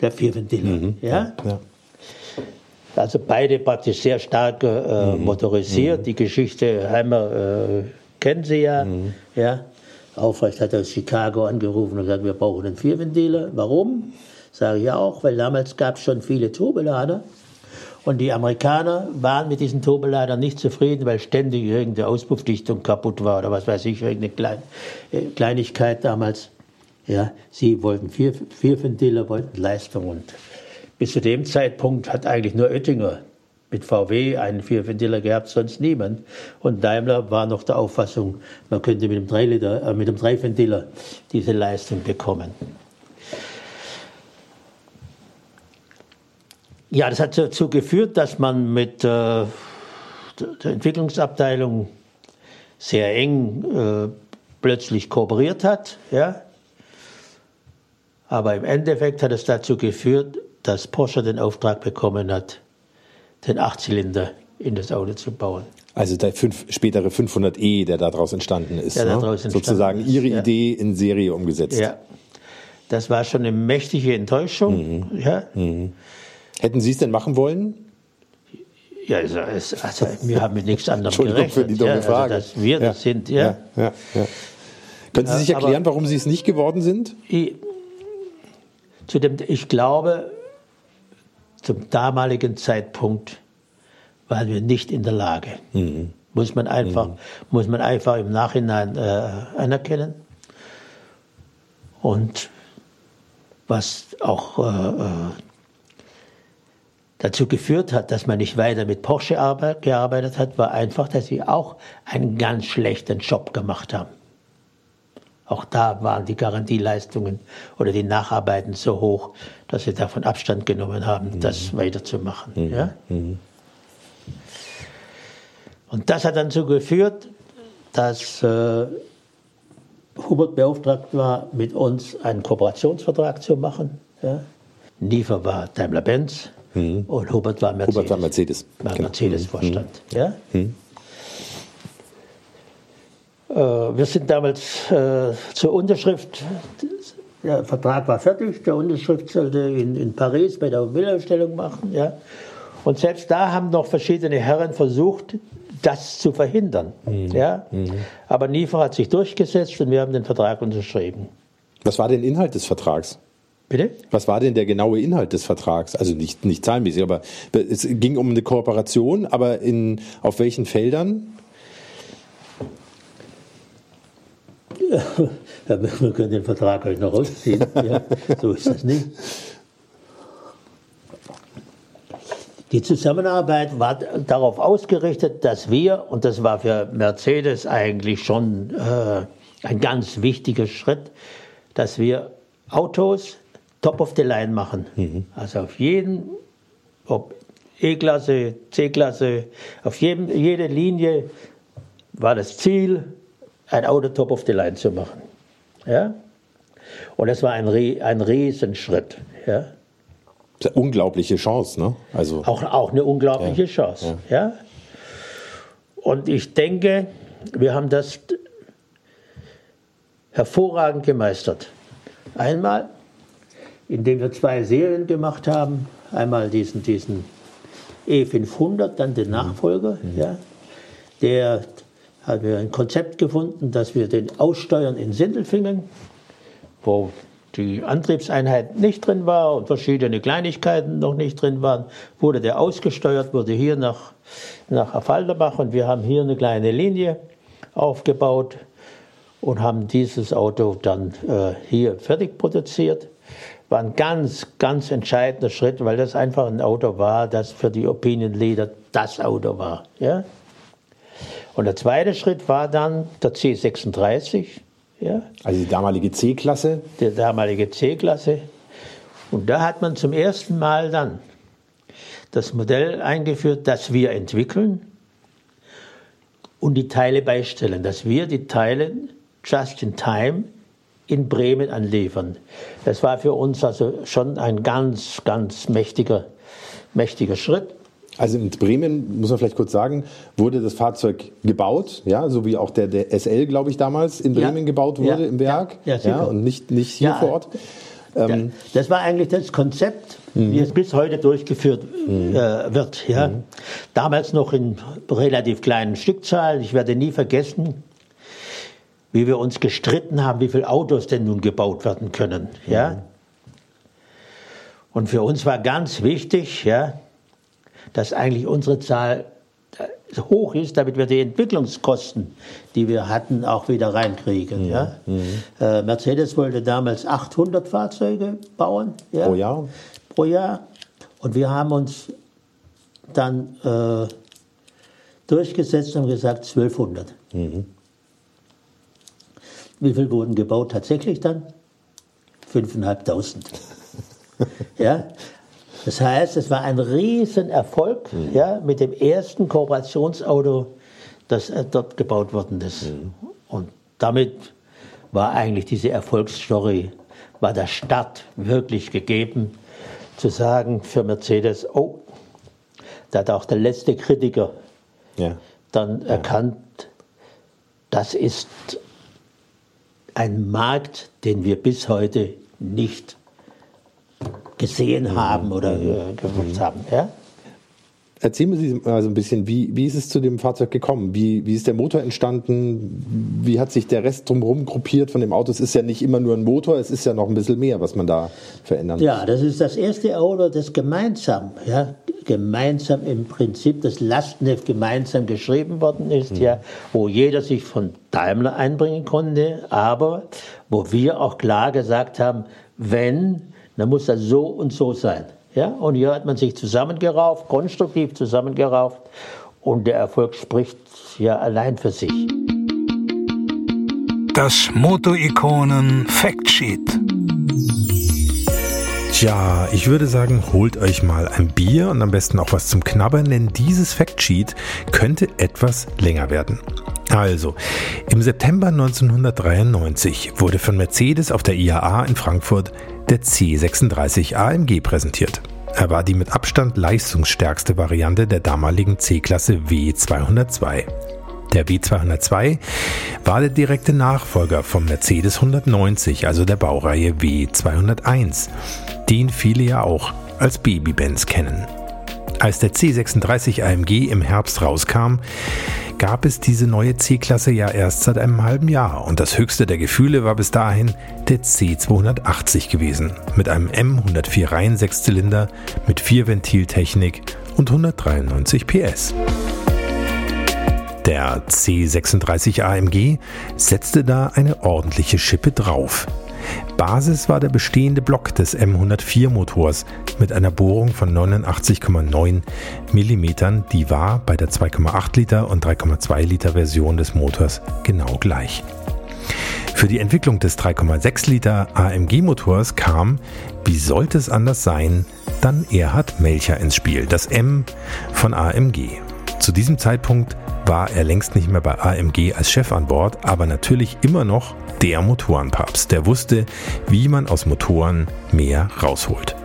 der Vierventiler, mhm. ja. ja. Also beide praktisch sehr stark äh, mhm. motorisiert. Mhm. Die Geschichte Heimer äh, kennen Sie ja. Mhm. ja. Aufrecht hat aus Chicago angerufen und gesagt, wir brauchen einen Vierventiler. Warum? Sage ich auch, weil damals gab es schon viele Turbolader. Und die Amerikaner waren mit diesen Turbolader nicht zufrieden, weil ständig irgendeine Auspuffdichtung kaputt war oder was weiß ich, irgendeine Klein, äh, Kleinigkeit damals. Ja, sie wollten vier, vier Ventiler, wollten Leistung und bis zu dem Zeitpunkt hat eigentlich nur Oettinger mit VW einen Vierventiler gehabt, sonst niemand. Und Daimler war noch der Auffassung, man könnte mit dem, Dreiliter, äh, mit dem Dreiventiler diese Leistung bekommen. Ja, das hat dazu geführt, dass man mit äh, der Entwicklungsabteilung sehr eng äh, plötzlich kooperiert hat. Ja? Aber im Endeffekt hat es dazu geführt, dass Porsche den Auftrag bekommen hat, den Achtzylinder in das Auto zu bauen. Also der fünf, spätere 500e, der daraus entstanden ist. Der ne? daraus entstanden Sozusagen Ihre ja. Idee in Serie umgesetzt. Ja. Das war schon eine mächtige Enttäuschung. Mhm. Ja. Hätten Sie es denn machen wollen? Ja, also, also wir haben mit nichts anderem Entschuldigung für gerechnet. die dumme ja, Frage. Also, dass wir das sind, ja. ja. Können Sie sich erklären, warum Sie es nicht geworden sind? Ich, zu dem, ich glaube, zum damaligen Zeitpunkt waren wir nicht in der Lage. Muss, man einfach, muss man einfach im Nachhinein äh, anerkennen. Und was auch äh, äh, dazu geführt hat, dass man nicht weiter mit Porsche arbe- gearbeitet hat, war einfach, dass sie auch einen ganz schlechten Job gemacht haben. Auch da waren die Garantieleistungen oder die Nacharbeiten so hoch, dass sie davon Abstand genommen haben, das weiterzumachen. Ja? Und das hat dann dazu geführt, dass äh, Hubert beauftragt war, mit uns einen Kooperationsvertrag zu machen. Ja? Niefer war Daimler-Benz und Hubert war Mercedes. Hubert war Mercedes. War Genau. Mercedes-Vorstand. Ja? Äh, wir sind damals äh, zur Unterschrift, der Vertrag war fertig, der Unterschrift sollte in, in Paris bei der Automobilausstellung machen. Ja? Und selbst da haben noch verschiedene Herren versucht, das zu verhindern. Ja? Aber Niefer hat sich durchgesetzt und wir haben den Vertrag unterschrieben. Was war denn Inhalt des Vertrags? Bitte? Was war denn der genaue Inhalt des Vertrags? Also nicht, nicht zahlenmäßig, aber es ging um eine Kooperation, aber in, auf welchen Feldern? wir können den Vertrag heute noch rausziehen. Ja, so ist das nicht. Die Zusammenarbeit war darauf ausgerichtet, dass wir, und das war für Mercedes eigentlich schon äh, ein ganz wichtiger Schritt, dass wir Autos top of the line machen. Also auf jeden, ob E-Klasse, C-Klasse, auf jedem, jede Linie war das Ziel, ein Auto top of the line zu machen. Ja? Und das war ein, ein Riesenschritt. Ja? Das ist eine unglaubliche Chance, ne? Also Auch, auch eine unglaubliche Ja, Chance. Ja. Und ich denke, wir haben das hervorragend gemeistert. Einmal, indem wir zwei Serien gemacht haben. Einmal diesen, diesen E500, dann den Nachfolger. Ja. Der haben wir ein Konzept gefunden, dass wir den aussteuern in Sindelfingen, wo die Antriebseinheit nicht drin war und verschiedene Kleinigkeiten noch nicht drin waren, wurde der ausgesteuert, wurde hier nach, nach Affalderbach und wir haben hier eine kleine Linie aufgebaut und haben dieses Auto dann äh, hier fertig produziert. War ein ganz, ganz entscheidender Schritt, weil das einfach ein Auto war, das für die Opinion Leader das Auto war. Ja? Und der zweite Schritt war dann der C36, ja? Also die damalige C-Klasse. der damalige C-Klasse. Und da hat man zum ersten Mal dann das Modell eingeführt, das wir entwickeln und die Teile beistellen, dass wir die Teile just in time in Bremen anliefern. Das war für uns also schon ein ganz, ganz mächtiger, mächtiger Schritt. Also in Bremen, muss man vielleicht kurz sagen, wurde das Fahrzeug gebaut, ja, so wie auch der, der SL, glaube ich, damals in Ja. Bremen gebaut wurde Ja. im Werk. Ja. Ja, und nicht, nicht hier Ja. vor Ort. Ähm, Das war eigentlich das Konzept, wie es bis heute durchgeführt äh, wird. Ja. Damals noch in relativ kleinen Stückzahlen. Ich werde nie vergessen, wie wir uns gestritten haben, wie viele Autos denn nun gebaut werden können. Ja. Und für uns war ganz wichtig, ja, dass eigentlich unsere Zahl hoch ist, damit wir die Entwicklungskosten, die wir hatten, auch wieder reinkriegen. Ja? Äh, Mercedes wollte damals 800 Fahrzeuge bauen ja, Pro Jahr. pro Jahr. Und wir haben uns dann äh, durchgesetzt und gesagt 1200. Wie viel wurden gebaut tatsächlich dann? 5.500. ja? Das heißt, es war ein Riesenerfolg ja, mit dem ersten Kooperationsauto, das äh, dort gebaut worden ist. Und damit war eigentlich diese Erfolgsstory, war der Start wirklich gegeben, zu sagen für Mercedes, oh, da hat auch der letzte Kritiker ja. dann erkannt, das ist ein Markt, den wir bis heute nicht gesehen haben oder äh, gewusst haben. Ja? Erzählen Sie mal so ein bisschen, wie, wie ist es zu dem Fahrzeug gekommen? Wie, wie ist der Motor entstanden? Wie hat sich der Rest drumherum gruppiert von dem Auto? Es ist ja nicht immer nur ein Motor, es ist ja noch ein bisschen mehr, was man da verändern muss. Ja, das ist das erste Auto, das gemeinsam, ja, gemeinsam im Prinzip das Lastenheft gemeinsam geschrieben worden ist, mhm. ja, wo jeder sich von Daimler einbringen konnte, aber wo wir auch klar gesagt haben, wenn, dann muss das so und so sein. Ja, und hier hat man sich zusammengerauft, konstruktiv zusammengerauft und der Erfolg spricht ja allein für sich. Das Moto-Ikonen Factsheet. Tja, ich würde sagen, holt euch mal ein Bier und am besten auch was zum Knabbern, denn dieses Factsheet könnte etwas länger werden. Also, im September 1993 wurde von Mercedes auf der IAA in Frankfurt der C36 AMG präsentiert. Er war die mit Abstand leistungsstärkste Variante der damaligen C-Klasse W202. Der W202 war der direkte Nachfolger vom Mercedes 190, also der Baureihe W201, den viele ja auch als Baby-Benz kennen. Als der C36 AMG im Herbst rauskam, gab es diese neue C-Klasse ja erst seit einem halben Jahr und das höchste der Gefühle war bis dahin der C280 gewesen, mit einem M104 Reihen Sechszylinder mit Vierventiltechnik und 193 PS. Der C36 AMG setzte da eine ordentliche Schippe drauf. Basis war der bestehende Block des M104 Motors mit einer Bohrung von 89,9 mm. Die war bei der 2,8 Liter und 3,2 Liter Version des Motors genau gleich. Für die Entwicklung des 3,6 Liter AMG Motors kam, wie sollte es anders sein, dann Erhard Melcher ins Spiel, das M von AMG. Zu diesem Zeitpunkt war er längst nicht mehr bei AMG als Chef an Bord, aber natürlich immer noch der Motorenpapst, der wusste, wie man aus Motoren mehr rausholt.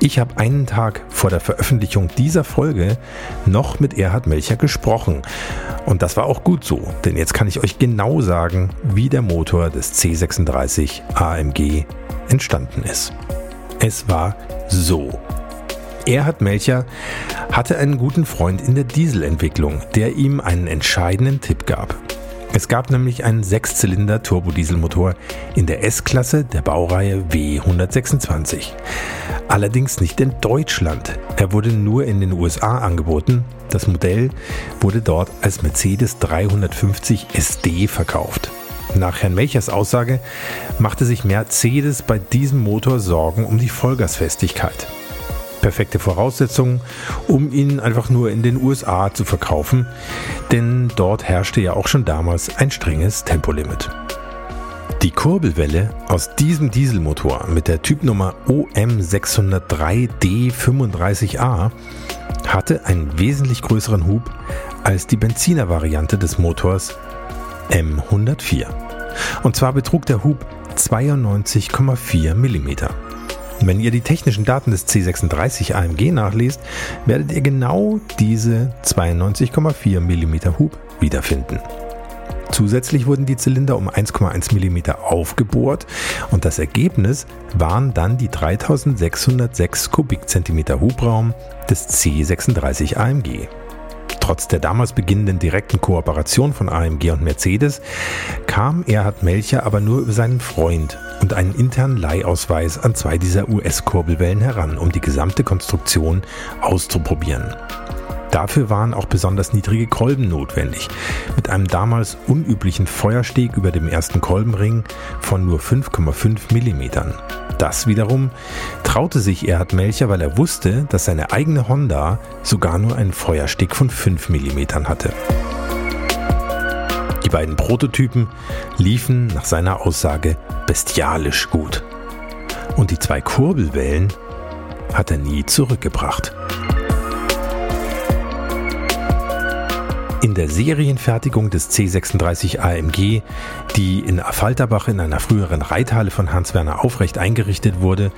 Ich habe einen Tag vor der Veröffentlichung dieser Folge noch mit Erhard Melcher gesprochen. Und das war auch gut so, denn jetzt kann ich euch genau sagen, wie der Motor des C36 AMG entstanden ist. Es war so. Erhard Melcher hatte einen guten Freund in der Dieselentwicklung, der ihm einen entscheidenden Tipp gab. Es gab nämlich einen Sechszylinder Turbodieselmotor in der S-Klasse der Baureihe W126. Allerdings nicht in Deutschland. Er wurde nur in den USA angeboten. Das Modell wurde dort als Mercedes 350 SD verkauft. Nach Herrn Melchers Aussage machte sich Mercedes bei diesem Motor Sorgen um die Vollgasfestigkeit perfekte Voraussetzungen, um ihn einfach nur in den USA zu verkaufen, denn dort herrschte ja auch schon damals ein strenges Tempolimit. Die Kurbelwelle aus diesem Dieselmotor mit der Typnummer OM603D35A hatte einen wesentlich größeren Hub als die Benziner-Variante des Motors M104. Und zwar betrug der Hub 92,4 mm. Wenn ihr die technischen Daten des C36 AMG nachlest, werdet ihr genau diese 92,4 mm Hub wiederfinden. Zusätzlich wurden die Zylinder um 1,1 mm aufgebohrt und das Ergebnis waren dann die 3606 Kubikzentimeter Hubraum des C36 AMG. Trotz der damals beginnenden direkten Kooperation von AMG und Mercedes kam Erhard Melcher aber nur über seinen Freund und einen internen Leihausweis an zwei dieser US-Kurbelwellen heran, um die gesamte Konstruktion auszuprobieren. Dafür waren auch besonders niedrige Kolben notwendig, mit einem damals unüblichen Feuersteg über dem ersten Kolbenring von nur 5,5 mm. Das wiederum traute sich Erhard Melcher, weil er wusste, dass seine eigene Honda sogar nur einen Feuersteg von 5 mm hatte. Die beiden Prototypen liefen nach seiner Aussage bestialisch gut. Und die zwei Kurbelwellen hat er nie zurückgebracht. In der Serienfertigung des C36 AMG, die in Affalterbach in einer früheren Reithalle von Hans-Werner Aufrecht eingerichtet wurde,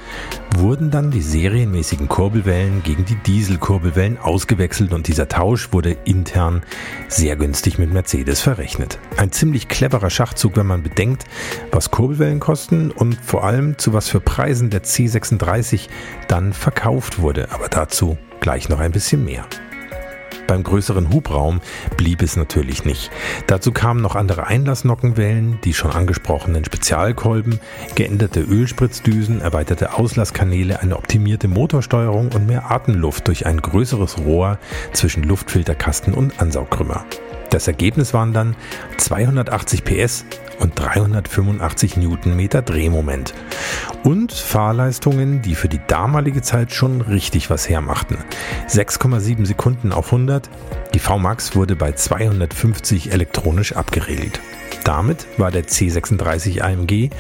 wurden dann die serienmäßigen Kurbelwellen gegen die Dieselkurbelwellen ausgewechselt und dieser Tausch wurde intern sehr günstig mit Mercedes verrechnet. Ein ziemlich cleverer Schachzug, wenn man bedenkt, was Kurbelwellen kosten und vor allem zu was für Preisen der C36 dann verkauft wurde, aber dazu gleich noch ein bisschen mehr. Beim größeren Hubraum blieb es natürlich nicht. Dazu kamen noch andere Einlassnockenwellen, die schon angesprochenen Spezialkolben, geänderte Ölspritzdüsen, erweiterte Auslasskanäle, eine optimierte Motorsteuerung und mehr Atemluft durch ein größeres Rohr zwischen Luftfilterkasten und Ansaugkrümmer. Das Ergebnis waren dann 280 PS und 385 Newtonmeter Drehmoment. Und Fahrleistungen, die für die damalige Zeit schon richtig was hermachten. 6,7 Sekunden auf 100. Die VMAX wurde bei 250 elektronisch abgeregelt. Damit war der C36 AMG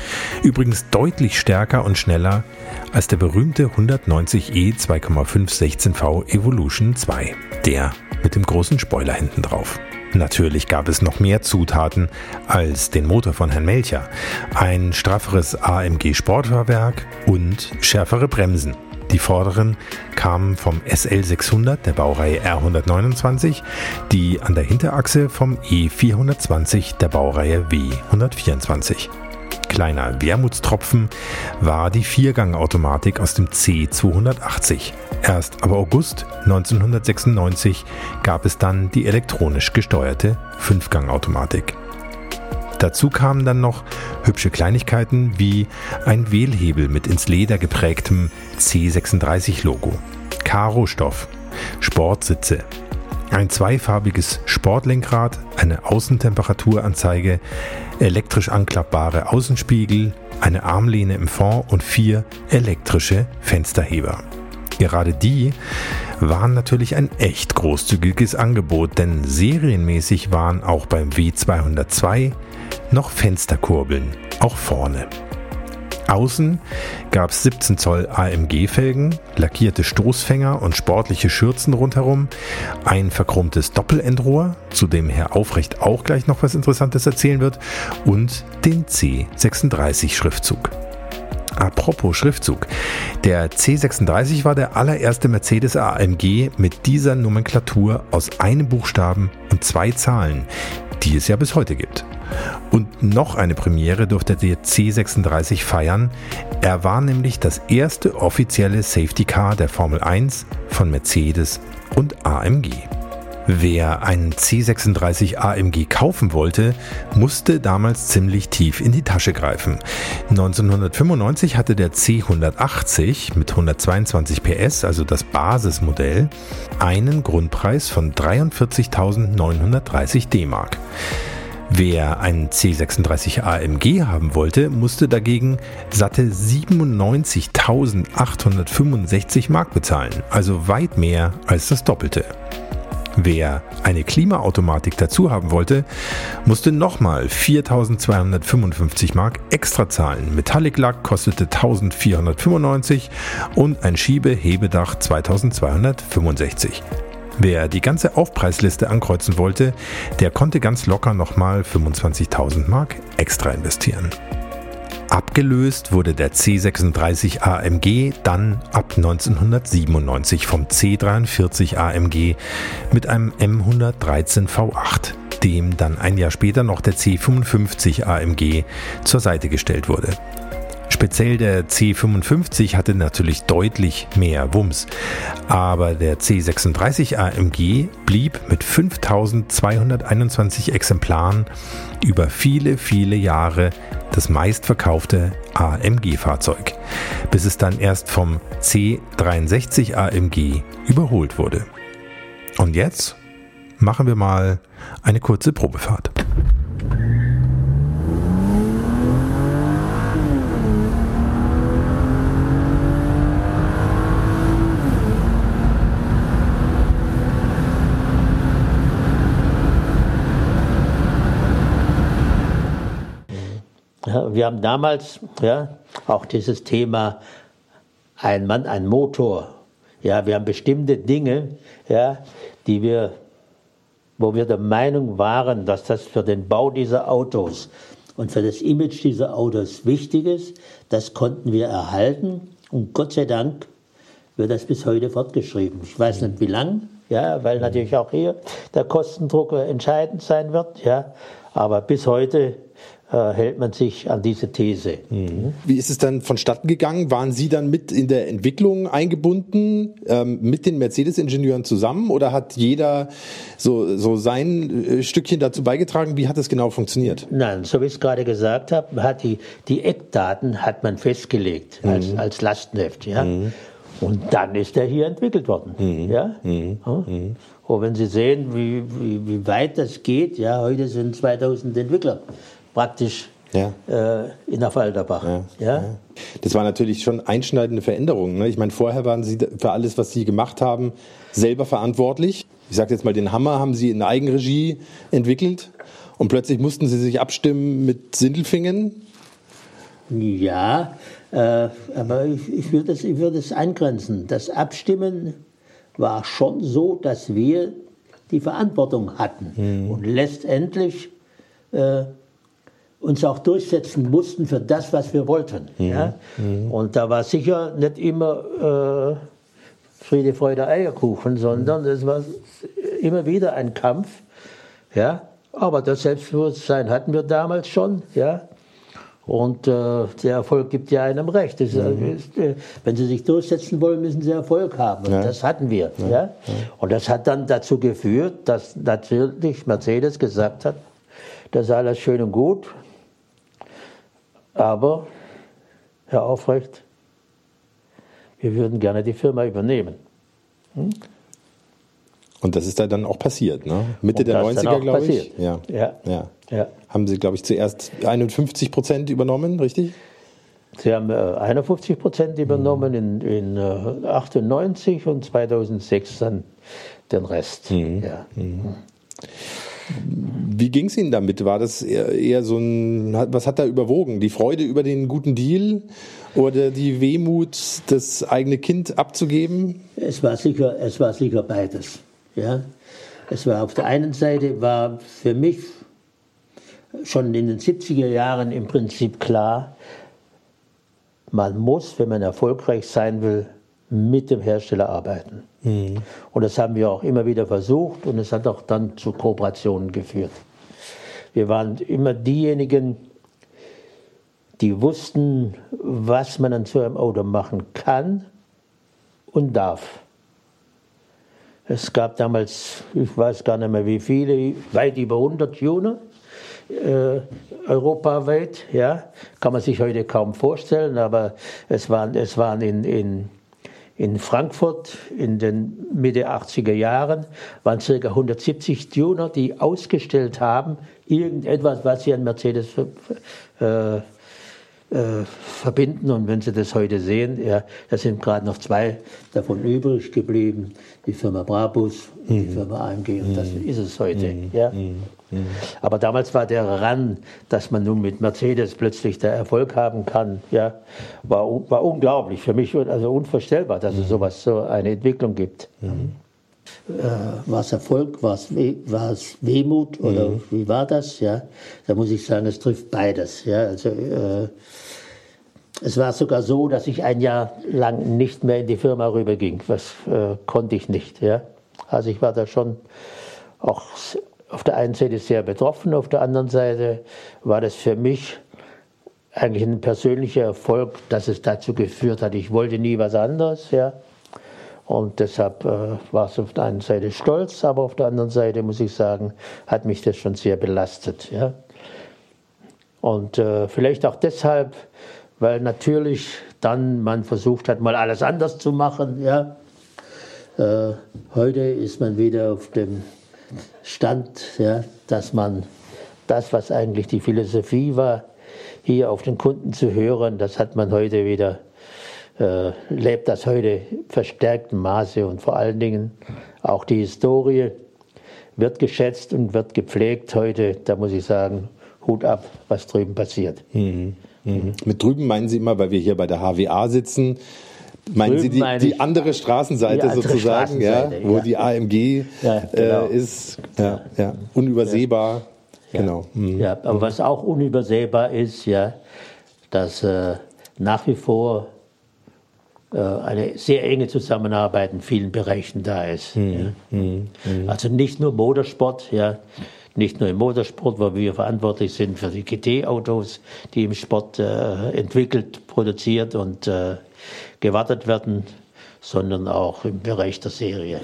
übrigens deutlich stärker und schneller als der berühmte 190e 2,5 16V Evolution 2, der mit dem großen Spoiler hinten drauf. Natürlich gab es noch mehr Zutaten als den Motor von Herrn Melcher, ein strafferes AMG Sportfahrwerk und schärfere Bremsen. Die vorderen kamen vom SL600 der Baureihe R129, die an der Hinterachse vom E420 der Baureihe W124 kleiner Wermutstropfen war die Viergangautomatik aus dem C280. Erst ab August 1996 gab es dann die elektronisch gesteuerte Fünfgangautomatik. Dazu kamen dann noch hübsche Kleinigkeiten wie ein Wählhebel mit ins Leder geprägtem C36-Logo, Karo-Stoff, Sportsitze, ein zweifarbiges Sportlenkrad, eine Außentemperaturanzeige, elektrisch anklappbare Außenspiegel, eine Armlehne im Fond und vier elektrische Fensterheber. Gerade die waren natürlich ein echt großzügiges Angebot, denn serienmäßig waren auch beim W202 noch Fensterkurbeln, auch vorne. Außen gab es 17 Zoll AMG-Felgen, lackierte Stoßfänger und sportliche Schürzen rundherum, ein verchromtes Doppelendrohr, zu dem Herr Aufrecht auch gleich noch was Interessantes erzählen wird, und den C36-Schriftzug. Apropos Schriftzug. Der C36 war der allererste Mercedes AMG mit dieser Nomenklatur aus einem Buchstaben und zwei Zahlen, die es ja bis heute gibt. Und noch eine Premiere durfte der C36 feiern. Er war nämlich das erste offizielle Safety Car der Formel 1 von Mercedes und AMG. Wer einen C36 AMG kaufen wollte, musste damals ziemlich tief in die Tasche greifen. 1995 hatte der C180 mit 122 PS, also das Basismodell, einen Grundpreis von 43.930 D-Mark. Wer einen C36 AMG haben wollte, musste dagegen satte 97.865 Mark bezahlen, also weit mehr als das Doppelte. Wer eine Klimaautomatik dazu haben wollte, musste nochmal 4.255 Mark extra zahlen. Metallic Lack kostete 1.495 und ein Schiebehebedach 2.265. Wer die ganze Aufpreisliste ankreuzen wollte, der konnte ganz locker nochmal 25.000 Mark extra investieren. Abgelöst wurde der C36 AMG dann ab 1997 vom C43 AMG mit einem M113 V8, dem dann ein Jahr später noch der C55 AMG zur Seite gestellt wurde. Speziell der C55 hatte natürlich deutlich mehr Wumms, aber der C36 AMG blieb mit 5221 Exemplaren über viele, viele Jahre das meistverkaufte AMG-Fahrzeug, bis es dann erst vom C63 AMG überholt wurde. Und jetzt machen wir mal eine kurze Probefahrt. Ja, wir haben damals ja, auch dieses Thema ein Mann, ein Motor. Ja, wir haben bestimmte Dinge, ja, die wir wo wir der Meinung waren, dass das für den Bau dieser Autos und für das Image dieser Autos wichtig ist. Das konnten wir erhalten und Gott sei Dank wird das bis heute fortgeschrieben. Ich weiß nicht wie lang, ja, weil natürlich auch hier der Kostendruck entscheidend sein wird, ja, aber bis heute hält man sich an diese These. Mhm. Wie ist es dann vonstatten gegangen? Waren Sie dann mit in der Entwicklung eingebunden, ähm, mit den Mercedes-Ingenieuren zusammen oder hat jeder so, so sein äh, Stückchen dazu beigetragen? Wie hat das genau funktioniert? Nein, so wie ich es gerade gesagt habe, hat die, die Eckdaten hat man festgelegt mhm. als, als Lastenheft. Ja? Mhm. Und dann ist er hier entwickelt worden. Mhm. Ja? Mhm. Mhm. Und wenn Sie sehen, wie, wie, wie weit das geht, ja, heute sind 2000 Entwickler praktisch ja. äh, in der Falterbach. Ja. ja. Das war natürlich schon einschneidende Veränderungen. Ne? Ich meine, vorher waren Sie für alles, was Sie gemacht haben, selber verantwortlich. Ich sage jetzt mal, den Hammer haben Sie in Eigenregie entwickelt und plötzlich mussten Sie sich abstimmen mit Sindelfingen. Ja, äh, aber ich, ich würde es würd eingrenzen. Das Abstimmen war schon so, dass wir die Verantwortung hatten. Mhm. Und letztendlich äh, uns auch durchsetzen mussten für das, was wir wollten. Mhm. Ja? Mhm. Und da war sicher nicht immer äh, Friede, Freude, Eierkuchen, sondern es war immer wieder ein Kampf. Ja? Aber das Selbstbewusstsein hatten wir damals schon. Ja? Und äh, der Erfolg gibt ja einem recht. Ist, mhm. ist, äh, wenn Sie sich durchsetzen wollen, müssen Sie Erfolg haben. Und ja. das hatten wir. Ja. ja. Und das hat dann dazu geführt, dass natürlich Mercedes gesagt hat, das ist alles schön und gut, aber, Herr Aufrecht, wir würden gerne die Firma übernehmen. Hm? Und das ist da dann auch passiert, ne? Mitte der 90er, glaube ich. Ja. Ja. ja. ja. Haben Sie, glaube ich, zuerst 51 Prozent übernommen, richtig? Sie haben äh, 51 Prozent übernommen mhm. in, in äh, 98 und 2006 dann den Rest. Mhm. Ja. Mhm. Wie ging es Ihnen damit? War das eher, eher, so ein, was hat da überwogen? Die Freude über den guten Deal oder die Wehmut, das eigene Kind abzugeben? Es war sicher, es war sicher beides. Ja? Es war auf der einen Seite war für mich schon in den 70er Jahren im Prinzip klar, man muss, wenn man erfolgreich sein will, mit dem Hersteller arbeiten. Mhm. Und das haben wir auch immer wieder versucht und es hat auch dann zu Kooperationen geführt. Wir waren immer diejenigen, die wussten, was man an so einem Auto machen kann und darf. Es gab damals, ich weiß gar nicht mehr wie viele, weit über 100 Tuner äh, europaweit. Ja, kann man sich heute kaum vorstellen, aber es waren, es waren in, in in Frankfurt in den Mitte 80er Jahren waren ca. 170 Tuner, die ausgestellt haben, irgendetwas, was sie an Mercedes äh, äh, verbinden. Und wenn Sie das heute sehen, ja, da sind gerade noch zwei davon übrig geblieben, die Firma Brabus und mhm. die Firma AMG. Und das mhm. ist es heute. Mhm. Ja. Mhm. Mhm. Aber damals war der Ran, dass man nun mit Mercedes plötzlich der Erfolg haben kann, ja, war, war unglaublich für mich, also unvorstellbar, dass es mhm. sowas, so eine Entwicklung gibt. Äh, war es Erfolg, war es, war es Wehmut oder mhm. wie war das? Ja, da muss ich sagen, es trifft beides. Ja, also äh, es war sogar so, dass ich ein Jahr lang nicht mehr in die Firma rüberging. Was äh, konnte ich nicht. Ja, also ich war da schon auch auf der einen Seite sehr betroffen, auf der anderen Seite war das für mich eigentlich ein persönlicher Erfolg, dass es dazu geführt hat. Ich wollte nie was anderes, ja. Und deshalb äh, war es auf der einen Seite stolz, aber auf der anderen Seite muss ich sagen, hat mich das schon sehr belastet, ja. Und äh, vielleicht auch deshalb, weil natürlich dann man versucht hat, mal alles anders zu machen, ja. Äh, heute ist man wieder auf dem Stand, ja, dass man das, was eigentlich die Philosophie war, hier auf den Kunden zu hören, das hat man heute wieder, äh, lebt das heute verstärktem Maße und vor allen Dingen auch die Historie wird geschätzt und wird gepflegt heute. Da muss ich sagen, Hut ab, was drüben passiert. Mhm. Mhm. Mit drüben meinen Sie immer, weil wir hier bei der HWA sitzen, Meinen Sie Drüben die, meine die ich- andere Straßenseite die andere sozusagen, Straßenseite, ja, wo ja. die AMG Ja, genau. äh, ist, unübersehbar. Genau. Mhm. Ja, aber was auch unübersehbar ist, ja, dass äh, nach wie vor äh, eine sehr enge Zusammenarbeit in vielen Bereichen da ist. Mhm. ja. Also nicht nur Motorsport, ja, nicht nur im Motorsport, wo wir verantwortlich sind für die GT-Autos, die im Sport äh, entwickelt, produziert und äh, gewartet werden, sondern auch im Bereich der Serie.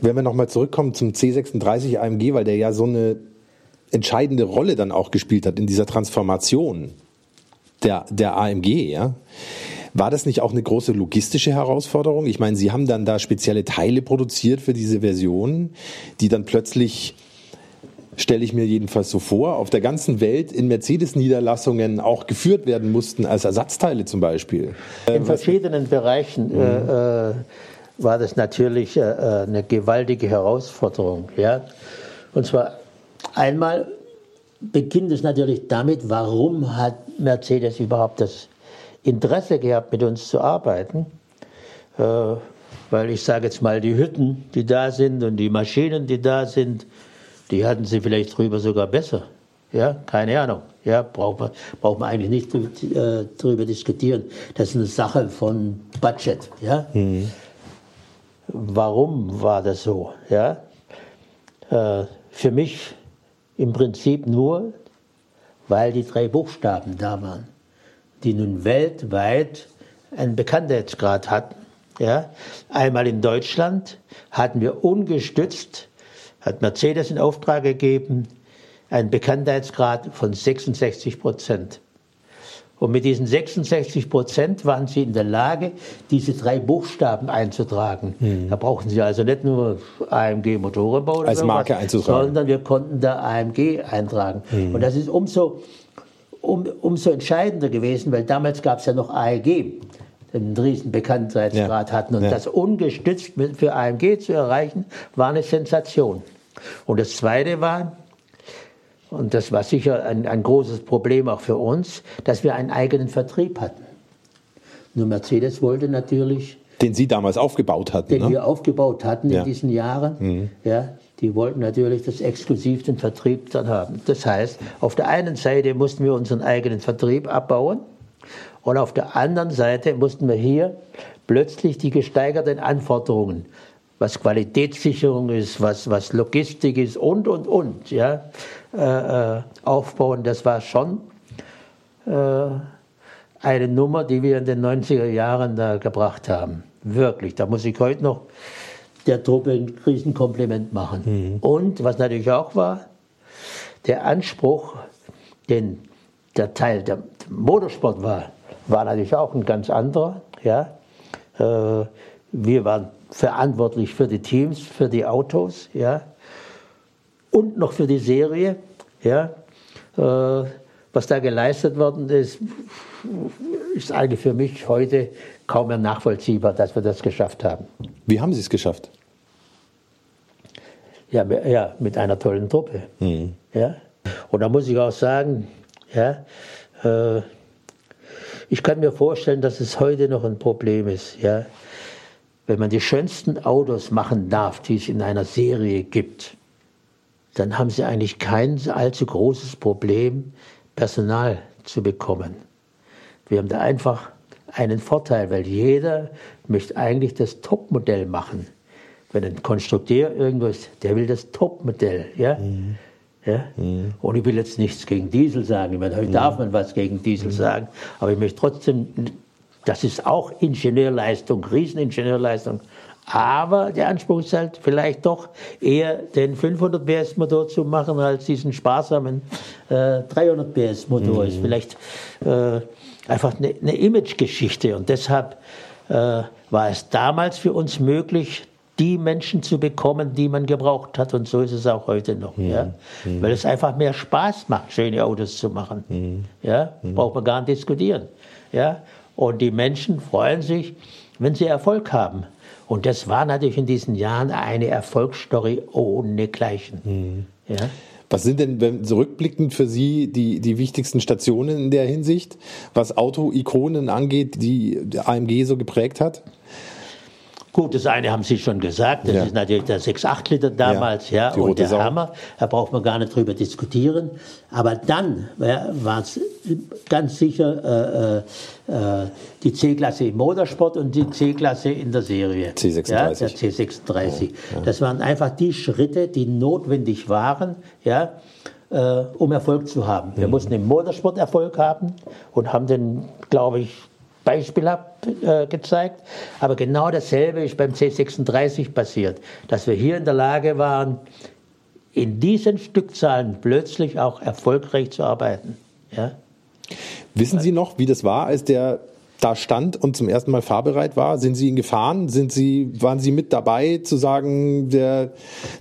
Wenn wir nochmal zurückkommen zum C36 AMG, weil der ja so eine entscheidende Rolle dann auch gespielt hat in dieser Transformation der, der AMG, ja. War das nicht auch eine große logistische Herausforderung? Ich meine, Sie haben dann da spezielle Teile produziert für diese Version, die dann plötzlich, stelle ich mir jedenfalls so vor, auf der ganzen Welt in Mercedes-Niederlassungen auch geführt werden mussten, als Ersatzteile zum Beispiel. In verschiedenen Bereichen äh, äh, war das natürlich äh, äh, eine gewaltige Herausforderung. Ja? Und zwar einmal beginnt es natürlich damit, warum hat Mercedes überhaupt das Interesse gehabt, mit uns zu arbeiten. Äh, weil ich sage jetzt mal, die Hütten, die da sind und die Maschinen, die da sind, die hatten sie vielleicht drüber sogar besser. Ja, keine Ahnung. Ja, braucht man, braucht man eigentlich nicht drü- äh, drüber diskutieren. Das ist eine Sache von Budget. Ja? Warum war das so? Ja? Äh, für mich im Prinzip nur, weil die drei Buchstaben da waren, die nun weltweit einen Bekanntheitsgrad hatten. Ja? Einmal in Deutschland hatten wir ungestützt, hat Mercedes in Auftrag gegeben, einen Bekanntheitsgrad von 66 Prozent. Und mit diesen 66 Prozent waren sie in der Lage, diese drei Buchstaben einzutragen. Da brauchten sie also nicht nur AMG Motorenbau Als sowas, Marke einzutragen. sondern wir konnten da AMG eintragen. Und das ist umso, um, umso entscheidender gewesen, weil damals gab es ja noch AEG, einen riesen Bekanntheitsgrad Ja. hatten. Und Ja. das ungestützt für AMG zu erreichen, war eine Sensation. Und das Zweite war, und das war sicher ein, ein großes Problem auch für uns, dass wir einen eigenen Vertrieb hatten. Nur Mercedes wollte natürlich, Den Sie damals aufgebaut hatten. den ne? wir aufgebaut hatten Ja. in diesen Jahren, ja, die wollten natürlich das exklusiv den Vertrieb dann haben. Das heißt, auf der einen Seite mussten wir unseren eigenen Vertrieb abbauen und auf der anderen Seite mussten wir hier plötzlich die gesteigerten Anforderungen, was Qualitätssicherung ist, was, was Logistik ist und, und, und, ja, äh, äh, aufbauen. Das war schon äh, eine Nummer, die wir in den 90er Jahren da gebracht haben. Wirklich, da muss ich heute noch der Truppe ein Riesenkompliment machen. Und was natürlich auch war, der Anspruch, den der Teil der Motorsport war, war natürlich auch ein ganz anderer. Ja? Äh, wir waren verantwortlich für die Teams, für die Autos ja? und noch für die Serie. Ja? Äh, was da geleistet worden ist, ist eigentlich für mich heute kaum mehr nachvollziehbar, dass wir das geschafft haben. Wie haben Sie es geschafft? Ja, ja mit einer tollen Truppe. Ja? Und da muss ich auch sagen, ja, äh, ich kann mir vorstellen, dass es heute noch ein Problem ist. Ja? Wenn man die schönsten Autos machen darf, die es in einer Serie gibt, dann haben sie eigentlich kein allzu großes Problem, Personal zu bekommen. Wir haben da einfach einen Vorteil, weil jeder möchte eigentlich das Topmodell machen. Wenn ein Konstrukteur irgendwo ist, der will das Topmodell. Ja? Ja? Und ich will jetzt nichts gegen Diesel sagen. Ich meine, heute darf man was gegen Diesel sagen, aber ich möchte trotzdem, das ist auch Ingenieurleistung, Rieseningenieurleistung. Aber der Anspruch ist halt vielleicht doch eher den 500 PS Motor zu machen als diesen sparsamen äh, 300 PS Motor. Ist vielleicht äh, einfach eine, eine Imagegeschichte. Und deshalb äh, war es damals für uns möglich, die Menschen zu bekommen, die man gebraucht hat. Und so ist es auch heute noch, ja, weil es einfach mehr Spaß macht, schöne Autos zu machen, ja, braucht man gar nicht diskutieren, ja, und die Menschen freuen sich, wenn sie Erfolg haben. Und das war natürlich in diesen Jahren eine Erfolgsstory ohnegleichen. Ja? Was sind denn wenn, zurückblickend für Sie die, die wichtigsten Stationen in der Hinsicht, was Auto-Ikonen angeht, die AMG so geprägt hat? Gut, das eine haben Sie schon gesagt, das Ja. ist natürlich der 6,8 Liter damals, ja, die und der Sau. Hammer, da braucht man gar nicht drüber diskutieren. Aber dann ja, war es ganz sicher äh, äh, die C-Klasse im Motorsport und die C-Klasse in der Serie. C36. Ja, der C36. Das waren einfach die Schritte, die notwendig waren, ja, äh, um Erfolg zu haben. Wir mussten im Motorsport Erfolg haben und haben den, glaube ich, beispielhaft äh, gezeigt. Aber genau dasselbe ist beim C36 passiert, dass wir hier in der Lage waren, in diesen Stückzahlen plötzlich auch erfolgreich zu arbeiten. Ja? Wissen Sie noch, wie das war, als der da stand und zum ersten Mal fahrbereit war? Sind Sie ihn gefahren? Sind Sie, waren Sie mit dabei zu sagen, der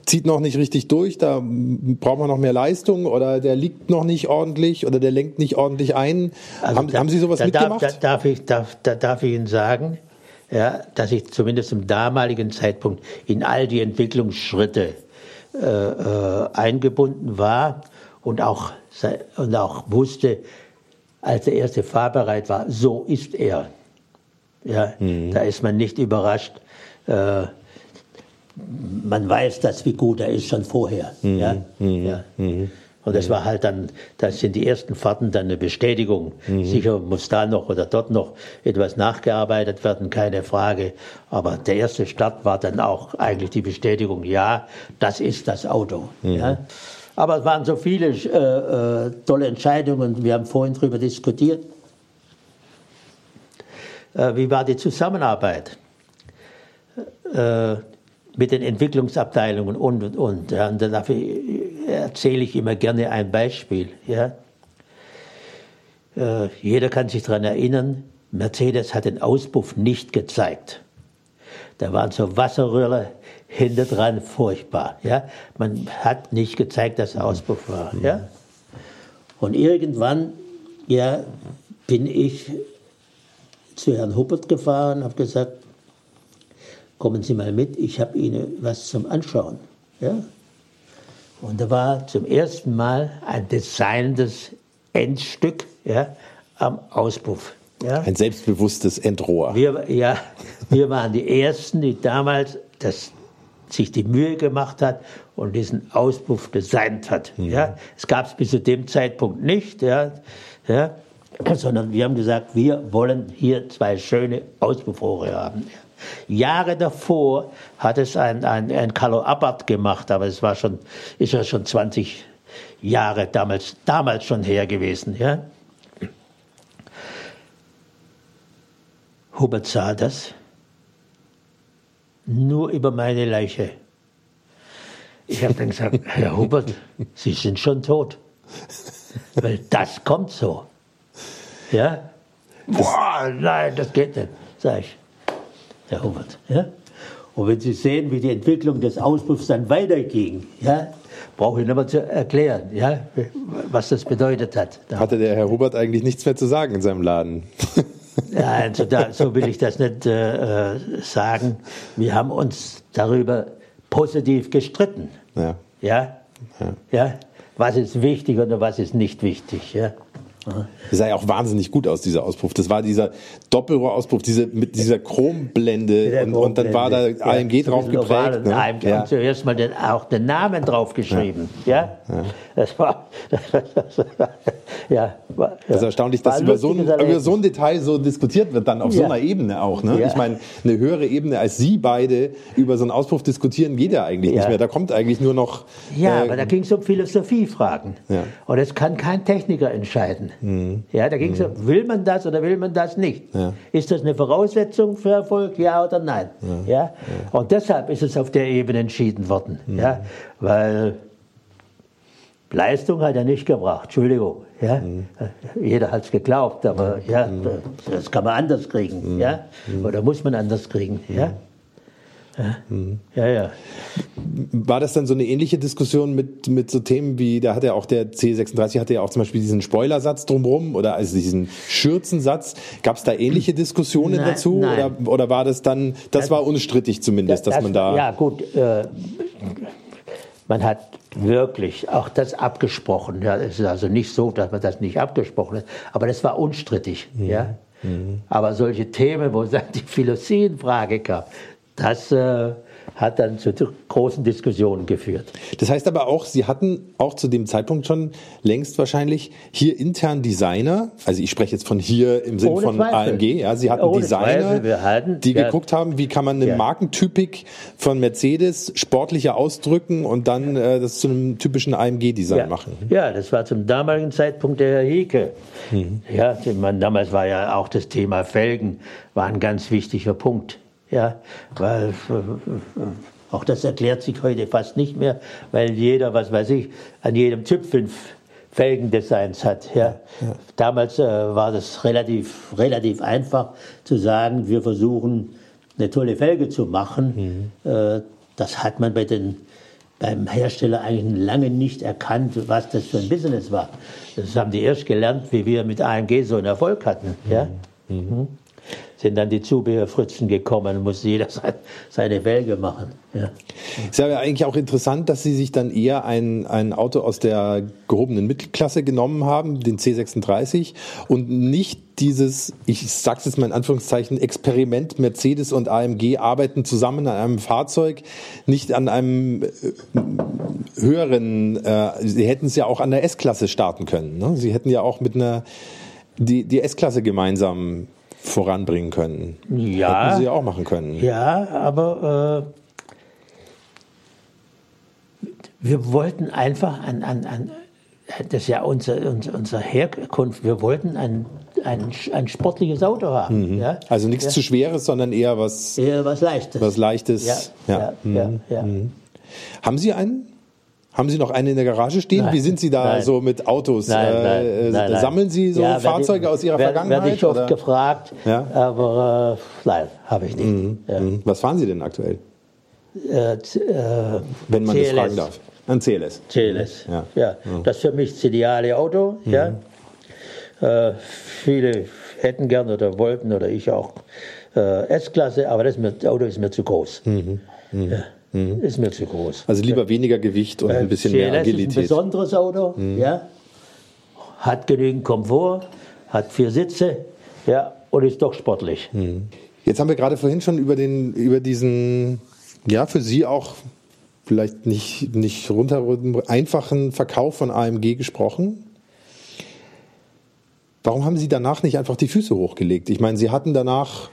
zieht noch nicht richtig durch, da braucht man noch mehr Leistung oder der liegt noch nicht ordentlich oder der lenkt nicht ordentlich ein? Also haben, da- haben Sie sowas da mitgemacht? Darf, da, darf ich, darf, da darf ich Ihnen sagen, ja, dass ich zumindest zum damaligen Zeitpunkt in all die Entwicklungsschritte äh, äh, eingebunden war und auch, und auch wusste, als der erste fahrbereit war, so ist er. Ja, Da ist man nicht überrascht. Äh, man weiß das, wie gut er ist schon vorher. Ja? Ja. Und das war halt dann, das sind die ersten Fahrten dann eine Bestätigung. Sicher muss da noch oder dort noch etwas nachgearbeitet werden, keine Frage. Aber der erste Start war dann auch eigentlich die Bestätigung, ja, das ist das Auto. Ja? Aber es waren so viele äh, äh, tolle Entscheidungen wir haben vorhin darüber diskutiert. Äh, wie war die Zusammenarbeit? Äh, mit den Entwicklungsabteilungen und und und. Ja, und dafür erzähle ich immer gerne ein Beispiel. Ja. Äh, jeder kann sich daran erinnern, Mercedes hat den Auspuff nicht gezeigt. Da waren so Wasserröhre hinter dran, furchtbar. Ja. Man hat nicht gezeigt, dass der Auspuff war. Ja. Und irgendwann ja, bin ich zu Herrn Huppert gefahren, habe gesagt, kommen Sie mal mit, ich habe Ihnen was zum Anschauen. Ja? Und da war zum ersten Mal ein designtes Endstück ja, am Auspuff. Ja? Ein selbstbewusstes Endrohr. Wir, ja, wir waren die Ersten, die damals das, sich die Mühe gemacht hat und diesen Auspuff designt hat. Ja? Es gab es bis zu dem Zeitpunkt nicht, ja, ja, sondern wir haben gesagt, wir wollen hier zwei schöne Auspuffrohre haben. Jahre davor hat es ein, ein, ein Carlo Abbott gemacht, aber es war schon, ist ja schon 20 Jahre damals, damals schon her gewesen. Ja? Hubert sah das nur über meine Leiche. Ich habe dann gesagt, Herr Hubert, Sie sind schon tot. Weil das kommt so. Ja? Boah, nein, das geht nicht, sag ich. Herr Hubert. Ja? Und wenn Sie sehen, wie die Entwicklung des Auspuffs dann weiterging, ja, brauche ich nicht mehr zu erklären, ja, was das bedeutet hat. Hatte der Herr Hubert eigentlich nichts mehr zu sagen in seinem Laden? Nein, so, da, so will ich das nicht äh, äh, sagen. Wir haben uns darüber positiv gestritten. Ja. Ja? ja? Was ist wichtig oder was ist nicht wichtig? Ja? Das sah ja auch wahnsinnig gut aus, dieser Auspuff. Das war dieser Doppelrohrauspuff, diese, mit dieser Chromblende Der und, und dann war da Chromblende. AMG Ja, drauf oval geprägt. und Ne? AMG Ja. und zuerst mal den, auch den Namen draufgeschrieben. Ja? Das war. ja, war, Das ist erstaunlich, war dass über so, ein, über so ein Detail so diskutiert wird, dann auf so Ja. einer Ebene auch. Ne? Ja. Ich meine, eine höhere Ebene als Sie beide über so einen Auspuff diskutieren geht ja eigentlich Ja. nicht mehr. Da kommt eigentlich nur noch. Ja, äh, aber da ging es um Philosophiefragen. Ja. Und das kann kein Techniker entscheiden. Ja, da ging es um, will man das oder will man das nicht? Ja. Ist das eine Voraussetzung für Erfolg, ja oder nein? Ja. Und deshalb ist es auf der Ebene entschieden worden. Ja. Weil Leistung hat er nicht gebracht, Entschuldigung. Ja. Jeder hat es geglaubt, aber ja, das kann man anders kriegen. Ja. Oder muss man anders kriegen. Ja. Ja, ja. War das dann so eine ähnliche Diskussion mit, mit so Themen wie, da hat ja auch der C36 hatte ja auch zum Beispiel diesen Spoilersatz drumherum oder also diesen Schürzensatz. Gab es da ähnliche Diskussionen Nein, dazu nein. Oder, oder war das dann, das war unstrittig zumindest, dass man da. Ja, gut. Äh, man hat Wirklich, auch das abgesprochen. Ja, es ist also nicht so, dass man das nicht abgesprochen hat, aber das war unstrittig. Mhm. Ja? Mhm. Aber solche Themen, wo dann die Philosophie in Frage kam, das äh, hat dann zu großen Diskussionen geführt. Das heißt aber auch, Sie hatten auch zu dem Zeitpunkt schon längst wahrscheinlich hier intern Designer, also ich spreche jetzt von hier im Sinne von Zweifel. AMG, ja, Sie hatten Ohne Designer, hatten, die ja, geguckt haben, wie kann man eine ja. Markentypik von Mercedes sportlicher ausdrücken und dann äh, das zu einem typischen AMG-Design ja. machen. Ja, das war zum damaligen Zeitpunkt der Herr Hieke. Mhm. Ja, man, damals war ja auch das Thema Felgen war ein ganz wichtiger Punkt. Ja, weil äh, auch das erklärt sich heute fast nicht mehr, weil jeder, was weiß ich, an jedem Typ fünf Felgendesigns hat. Ja. ja. Damals äh, war das relativ, relativ einfach zu sagen, wir versuchen eine tolle Felge zu machen. Mhm. Äh, das hat man bei den, beim Hersteller eigentlich lange nicht erkannt, was das für ein Business war. Das haben die erst gelernt, wie wir mit AMG so einen Erfolg hatten. Ja. Mhm. Mhm sind dann die Zubehörfritzen gekommen, muss jeder seine Welge machen. Ja. Ist ja eigentlich auch interessant, dass Sie sich dann eher ein, ein Auto aus der gehobenen Mittelklasse genommen haben, den C36, und nicht dieses, ich sage es jetzt mal in Anführungszeichen, Experiment Mercedes und AMG arbeiten zusammen an einem Fahrzeug, nicht an einem äh, höheren, äh, Sie hätten es ja auch an der S-Klasse starten können. Ne? Sie hätten ja auch mit einer die, die S-Klasse gemeinsam voranbringen können. Ja. Hätten Sie auch machen können. Ja, aber äh, wir wollten einfach an, an, an, das ist ja unser, unser, unsere Herkunft, wir wollten ein, ein, ein sportliches Auto haben. Mhm. Ja? Also nichts ja. zu Schweres, sondern eher was, eher was Leichtes. Was Leichtes. Ja, ja. Mhm. ja, mhm. Haben Sie einen? Haben Sie noch einen in der Garage stehen? Nein, Wie sind Sie da nein. so mit Autos? Nein, äh, nein Sammeln Sie so ja, Fahrzeuge aus Ihrer werd, Vergangenheit? Werde ich oft oder? gefragt, ja? aber äh, nein, habe ich nicht. Mhm. Ja. Mhm. Was fahren Sie denn aktuell? Äh, äh, Wenn man CLS. das fragen darf. Ein CLS. CLS, ja. ja. Mhm. Das ist für mich das ideale Auto. Mhm. Ja. Äh, viele hätten gern oder wollten oder ich auch äh, S-Klasse, aber das, das, Auto ist mir zu groß. Mhm. mhm. Ja. Mhm. Ist mir zu groß. Also lieber weniger Gewicht und ein bisschen CLS mehr Agilität. Ist ein besonderes Auto, mhm. ja. Hat genügend Komfort, hat vier Sitze, ja, und ist doch sportlich. Mhm. Jetzt haben wir gerade vorhin schon über den, über diesen, ja, für Sie auch vielleicht nicht, nicht runter, einfachen Verkauf von AMG gesprochen. Warum haben Sie danach nicht einfach die Füße hochgelegt? Ich meine, Sie hatten danach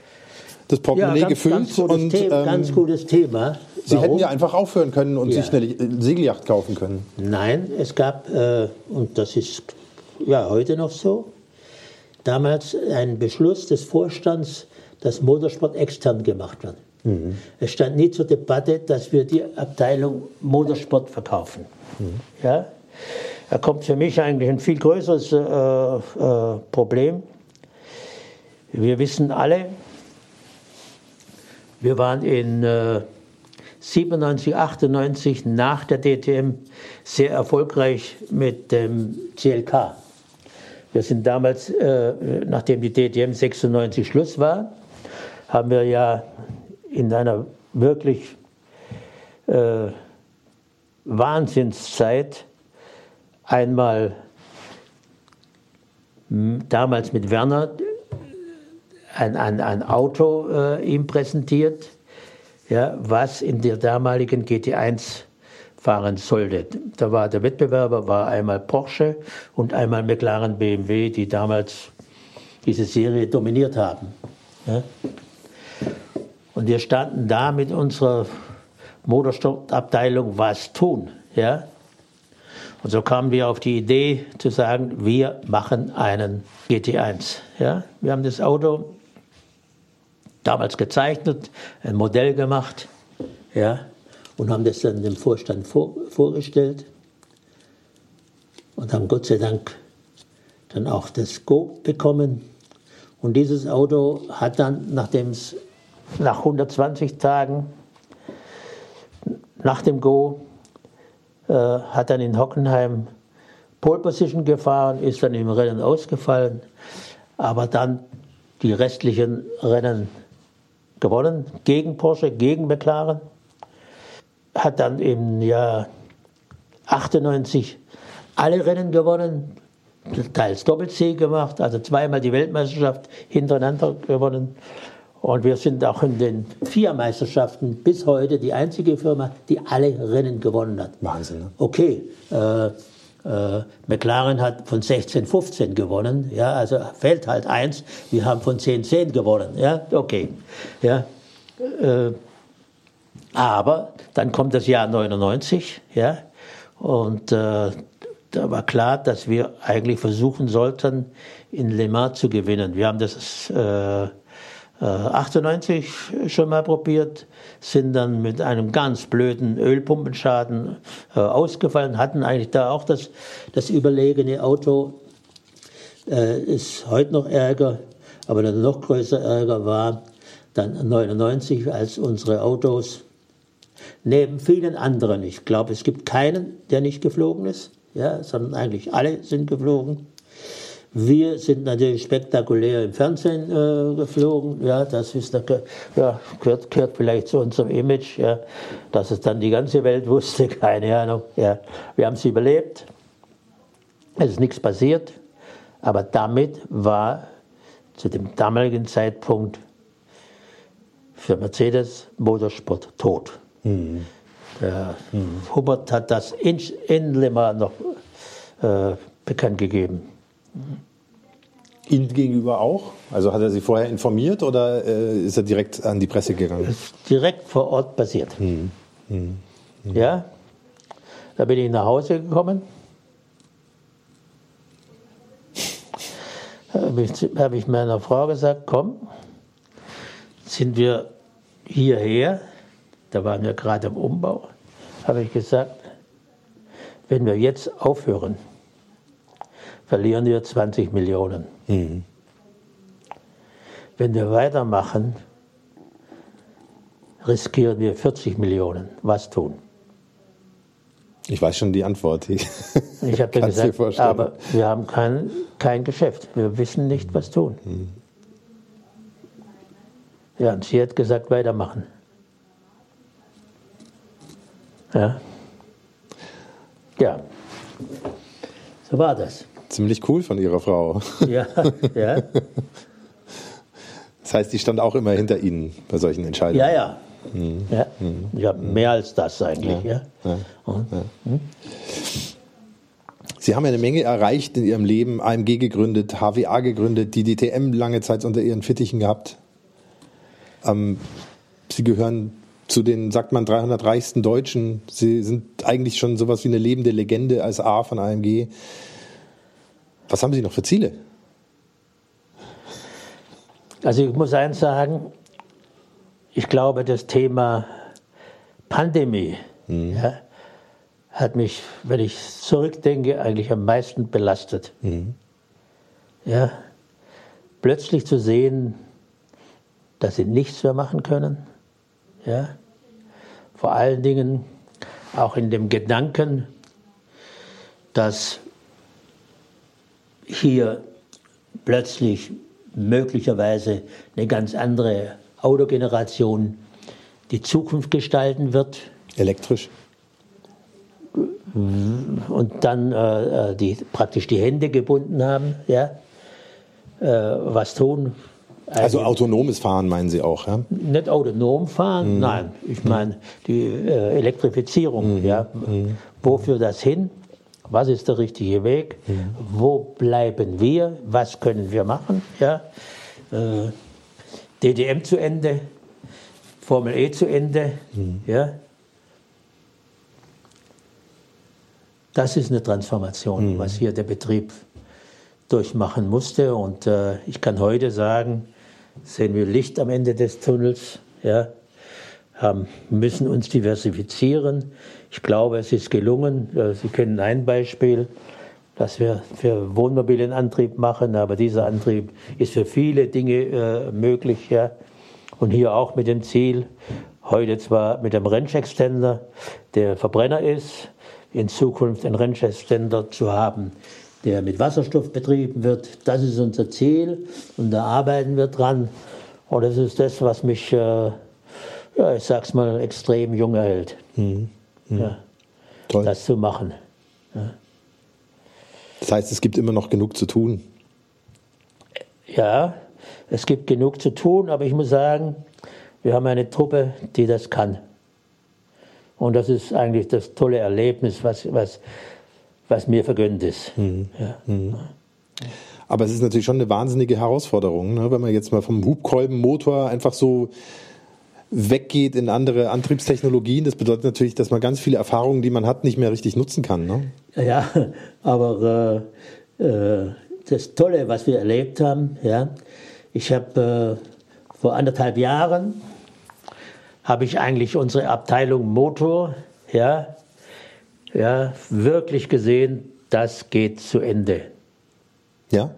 das Portemonnaie ja, ganz, gefüllt. Ganz und, Thema, ähm, ganz gutes Thema. Sie Warum? hätten ja einfach aufhören können und ja. sich eine Segelyacht kaufen können. Nein, es gab, äh, und das ist ja heute noch so, damals einen Beschluss des Vorstands, dass Motorsport extern gemacht wird. Mhm. Es stand nie zur Debatte, dass wir die Abteilung Motorsport verkaufen. Mhm. Ja? Da kommt für mich eigentlich ein viel größeres äh, äh, Problem. Wir wissen alle, wir waren in äh, 97, 98 nach der DTM sehr erfolgreich mit dem CLK. Wir sind damals, äh, nachdem die DTM 96 Schluss war, haben wir ja in einer wirklich äh, Wahnsinnszeit einmal damals mit Werner ein, ein, ein Auto äh, ihm präsentiert, ja, was in der damaligen GT1 fahren sollte. Da war der Wettbewerber war einmal Porsche und einmal McLaren BMW, die damals diese Serie dominiert haben. Ja. Und wir standen da mit unserer Motorsportabteilung was tun. Ja. Und so kamen wir auf die Idee zu sagen, wir machen einen GT1. Ja. Wir haben das Auto damals gezeichnet, ein Modell gemacht, ja, und haben das dann dem Vorstand vor, vorgestellt und haben Gott sei Dank dann auch das Go bekommen. Und dieses Auto hat dann, nachdem es nach 120 Tagen nach dem Go, äh, hat dann in Hockenheim Pole Position gefahren, ist dann im Rennen ausgefallen, aber dann die restlichen Rennen gewonnen gegen Porsche, gegen McLaren. Hat dann im Jahr 98 alle Rennen gewonnen, teils Doppel-C gemacht, also zweimal die Weltmeisterschaft hintereinander gewonnen. Und wir sind auch in den vier Meisterschaften bis heute die einzige Firma, die alle Rennen gewonnen hat. Wahnsinn, ne? Okay, äh, äh, McLaren hat von 16, 15 gewonnen, ja, also fällt halt eins. Wir haben von 10, 10 gewonnen, ja, okay, ja. Äh, aber dann kommt das Jahr 99, ja, und äh, da war klar, dass wir eigentlich versuchen sollten, in Le Mans zu gewinnen. Wir haben das äh, 98 äh, schon mal probiert, sind dann mit einem ganz blöden Ölpumpenschaden äh, ausgefallen, hatten eigentlich da auch das, das überlegene Auto. Äh, ist heute noch Ärger, aber der noch größere Ärger war dann 99, als unsere Autos neben vielen anderen, ich glaube, es gibt keinen, der nicht geflogen ist, ja, sondern eigentlich alle sind geflogen. Wir sind natürlich spektakulär im Fernsehen äh, geflogen. Ja, das ist, ja, gehört, gehört vielleicht zu unserem Image, ja, dass es dann die ganze Welt wusste, keine Ahnung. Ja. Wir haben es überlebt. Es ist nichts passiert. Aber damit war zu dem damaligen Zeitpunkt für Mercedes Motorsport tot. Mhm. Der mhm. Hubert hat das in, in Mans noch äh, bekannt gegeben. Ihnen gegenüber auch? Also hat er Sie vorher informiert oder äh, ist er direkt an die Presse gegangen? Das ist direkt vor Ort passiert. Hm. Hm. Hm. Ja, da bin ich nach Hause gekommen. Habe ich, hab ich meiner Frau gesagt, komm, sind wir hierher, da waren wir gerade im Umbau, habe ich gesagt, wenn wir jetzt aufhören, verlieren wir 20 Millionen. Mhm. Wenn wir weitermachen, riskieren wir 40 Millionen. Was tun? Ich weiß schon die Antwort. Ich, ich habe gesagt, aber wir haben kein, kein Geschäft. Wir wissen nicht, was tun. Mhm. Ja, und sie hat gesagt, weitermachen. Ja. Ja. So war das. Ziemlich cool von Ihrer Frau. Ja, ja. Das heißt, die stand auch immer hinter Ihnen bei solchen Entscheidungen. Ja, ja. Mhm. ja. Mhm. ja mehr als das eigentlich. Ja. ja. Mhm. Sie haben eine Menge erreicht in Ihrem Leben, AMG gegründet, HWA gegründet, die DTM lange Zeit unter Ihren Fittichen gehabt. Ähm, Sie gehören zu den, sagt man, 300 reichsten Deutschen. Sie sind eigentlich schon sowas wie eine lebende Legende als A von AMG. Was haben Sie noch für Ziele? Also ich muss eins sagen, ich glaube, das Thema Pandemie mhm. ja, hat mich, wenn ich zurückdenke, eigentlich am meisten belastet. Mhm. Ja, plötzlich zu sehen, dass sie nichts mehr machen können. Ja, vor allen Dingen auch in dem Gedanken, dass hier plötzlich möglicherweise eine ganz andere Autogeneration die Zukunft gestalten wird. Elektrisch. Und dann äh, äh die, praktisch die Hände gebunden haben, ja, äh, was tun. Also autonomes Fahren meinen Sie auch, ja? Nicht autonom fahren, mhm. nein. Ich meine die äh, Elektrifizierung, mhm. ja. Mhm. Wofür das hin? Was ist der richtige Weg? Mhm. Wo bleiben wir? Was können wir machen? Ja? Äh, DDM zu Ende, Formel E zu Ende. Mhm. Ja? Das ist eine Transformation, mhm. was hier der Betrieb durchmachen musste. Und äh, ich kann heute sagen, sehen wir Licht am Ende des Tunnels. Ja? Haben, müssen uns diversifizieren. Ich glaube, es ist gelungen. Sie kennen ein Beispiel, dass wir für Wohnmobilenantrieb machen, aber dieser Antrieb ist für viele Dinge äh, möglich. Ja. Und hier auch mit dem Ziel, heute zwar mit dem Range-Extender, der Verbrenner ist, in Zukunft einen Range-Extender zu haben, der mit Wasserstoff betrieben wird. Das ist unser Ziel und da arbeiten wir dran. Und das ist das, was mich, äh, ja, ich sag's mal, extrem jung erhält. Mhm. Ja. Toll. das zu machen. Ja. Das heißt, es gibt immer noch genug zu tun. Ja, es gibt genug zu tun, aber ich muss sagen, wir haben eine Truppe, die das kann. Und das ist eigentlich das tolle Erlebnis, was, was, was mir vergönnt ist. Mhm. Ja. Mhm. Aber es ist natürlich schon eine wahnsinnige Herausforderung, ne? wenn man jetzt mal vom Hubkolbenmotor einfach so weggeht in andere Antriebstechnologien. Das bedeutet natürlich, dass man ganz viele Erfahrungen, die man hat, nicht mehr richtig nutzen kann. Ne? Ja, aber äh, äh, das Tolle, was wir erlebt haben, ja, ich habe äh, vor anderthalb Jahren habe ich eigentlich unsere Abteilung Motor, ja, ja, wirklich gesehen, das geht zu Ende. Ja.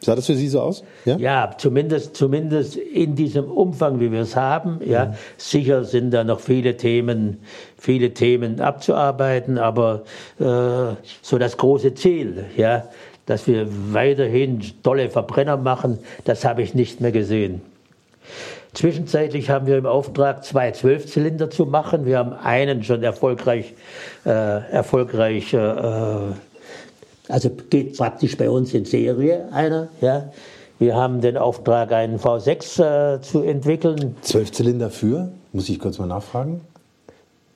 Sah das für Sie so aus? Ja, ja zumindest, zumindest in diesem Umfang, wie wir es haben. Ja, mhm. sicher sind da noch viele Themen, viele Themen abzuarbeiten, aber äh, so das große Ziel, ja, dass wir weiterhin tolle Verbrenner machen, das habe ich nicht mehr gesehen. Zwischenzeitlich haben wir im Auftrag zwei Zwölfzylinder zu machen. Wir haben einen schon erfolgreich, äh, erfolgreich äh, also geht praktisch bei uns in Serie einer. Ja. Wir haben den Auftrag, einen V6 äh, zu entwickeln. Zwölf Zylinder für? Muss ich kurz mal nachfragen.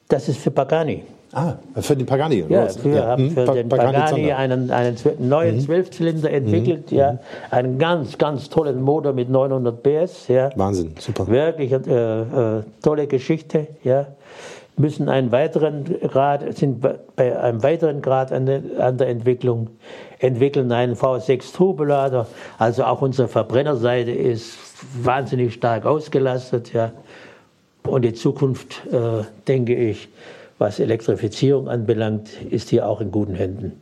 Das ist für Pagani. Ah, für den Pagani. Ja, wir ja. haben für pa den Pagani, Pagani einen, einen neuen mhm. Zwölfzylinder mhm. entwickelt, mhm. ja, einen ganz, ganz tollen Motor mit 900 PS, ja. Wahnsinn, super. Wirklich äh, äh, tolle Geschichte, ja müssen einen weiteren Grad, sind bei einem weiteren Grad an der, Entwicklung, entwickeln einen V6 Turbolader. Also auch unsere Verbrennerseite ist wahnsinnig stark ausgelastet. Ja. Und die Zukunft, äh, denke ich, was Elektrifizierung anbelangt, ist hier auch in guten Händen.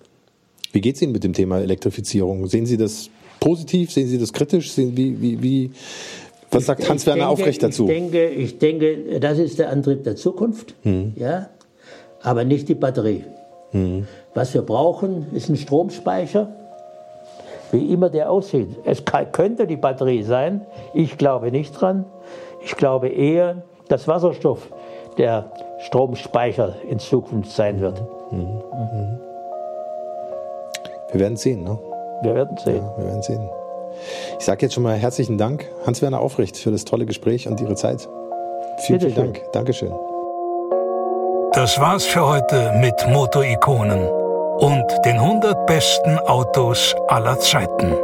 Wie geht es Ihnen mit dem Thema Elektrifizierung? Sehen Sie das positiv? Sehen Sie das kritisch? Wie, wie, wie, was sagt Hans-Werner Aufrecht dazu? Ich denke, ich denke, das ist der Antrieb der Zukunft, hm. ja, aber nicht die Batterie. Hm. Was wir brauchen, ist ein Stromspeicher, wie immer der aussieht. Es könnte die Batterie sein, ich glaube nicht dran. Ich glaube eher, dass Wasserstoff der Stromspeicher in Zukunft sein wird. Mhm. Wir werden sehen, ne? Wir werden sehen. Ja, wir werden sehen. Ich sage jetzt schon mal herzlichen Dank, Hans-Werner Aufrecht, für das tolle Gespräch und Ihre Zeit. Vielen, vielen Dank. Dankeschön. Das war's für heute mit Motorikonen und den 100 besten Autos aller Zeiten.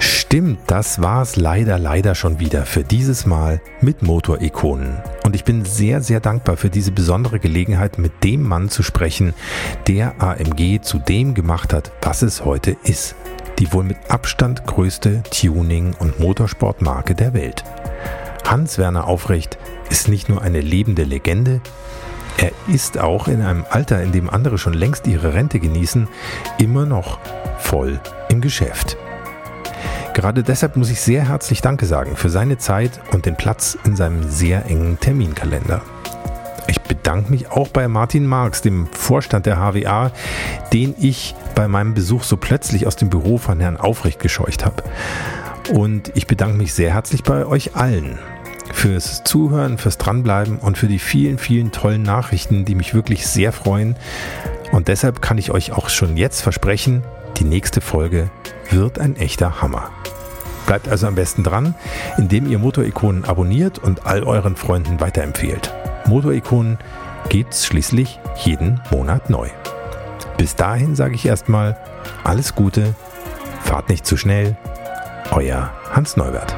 Stimmt, das war's leider, leider schon wieder für dieses Mal mit Motorikonen. Und ich bin sehr, sehr dankbar für diese besondere Gelegenheit, mit dem Mann zu sprechen, der AMG zu dem gemacht hat, was es heute ist. Die wohl mit Abstand größte Tuning- und Motorsportmarke der Welt. Hans-Werner Aufrecht ist nicht nur eine lebende Legende, er ist auch in einem Alter, in dem andere schon längst ihre Rente genießen, immer noch voll im Geschäft. Gerade deshalb muss ich sehr herzlich Danke sagen für seine Zeit und den Platz in seinem sehr engen Terminkalender. Ich bedanke mich auch bei Martin Marx, dem Vorstand der HWA, den ich bei meinem Besuch so plötzlich aus dem Büro von Herrn Aufrecht gescheucht habe. Und ich bedanke mich sehr herzlich bei euch allen fürs Zuhören, fürs Dranbleiben und für die vielen, vielen tollen Nachrichten, die mich wirklich sehr freuen. Und deshalb kann ich euch auch schon jetzt versprechen, die nächste Folge wird ein echter Hammer. Bleibt also am besten dran, indem ihr Motorikonen abonniert und all euren Freunden weiterempfehlt. Motorikonen gibt's schließlich jeden Monat neu. Bis dahin sage ich erstmal alles Gute, fahrt nicht zu schnell, euer Hans Neubert.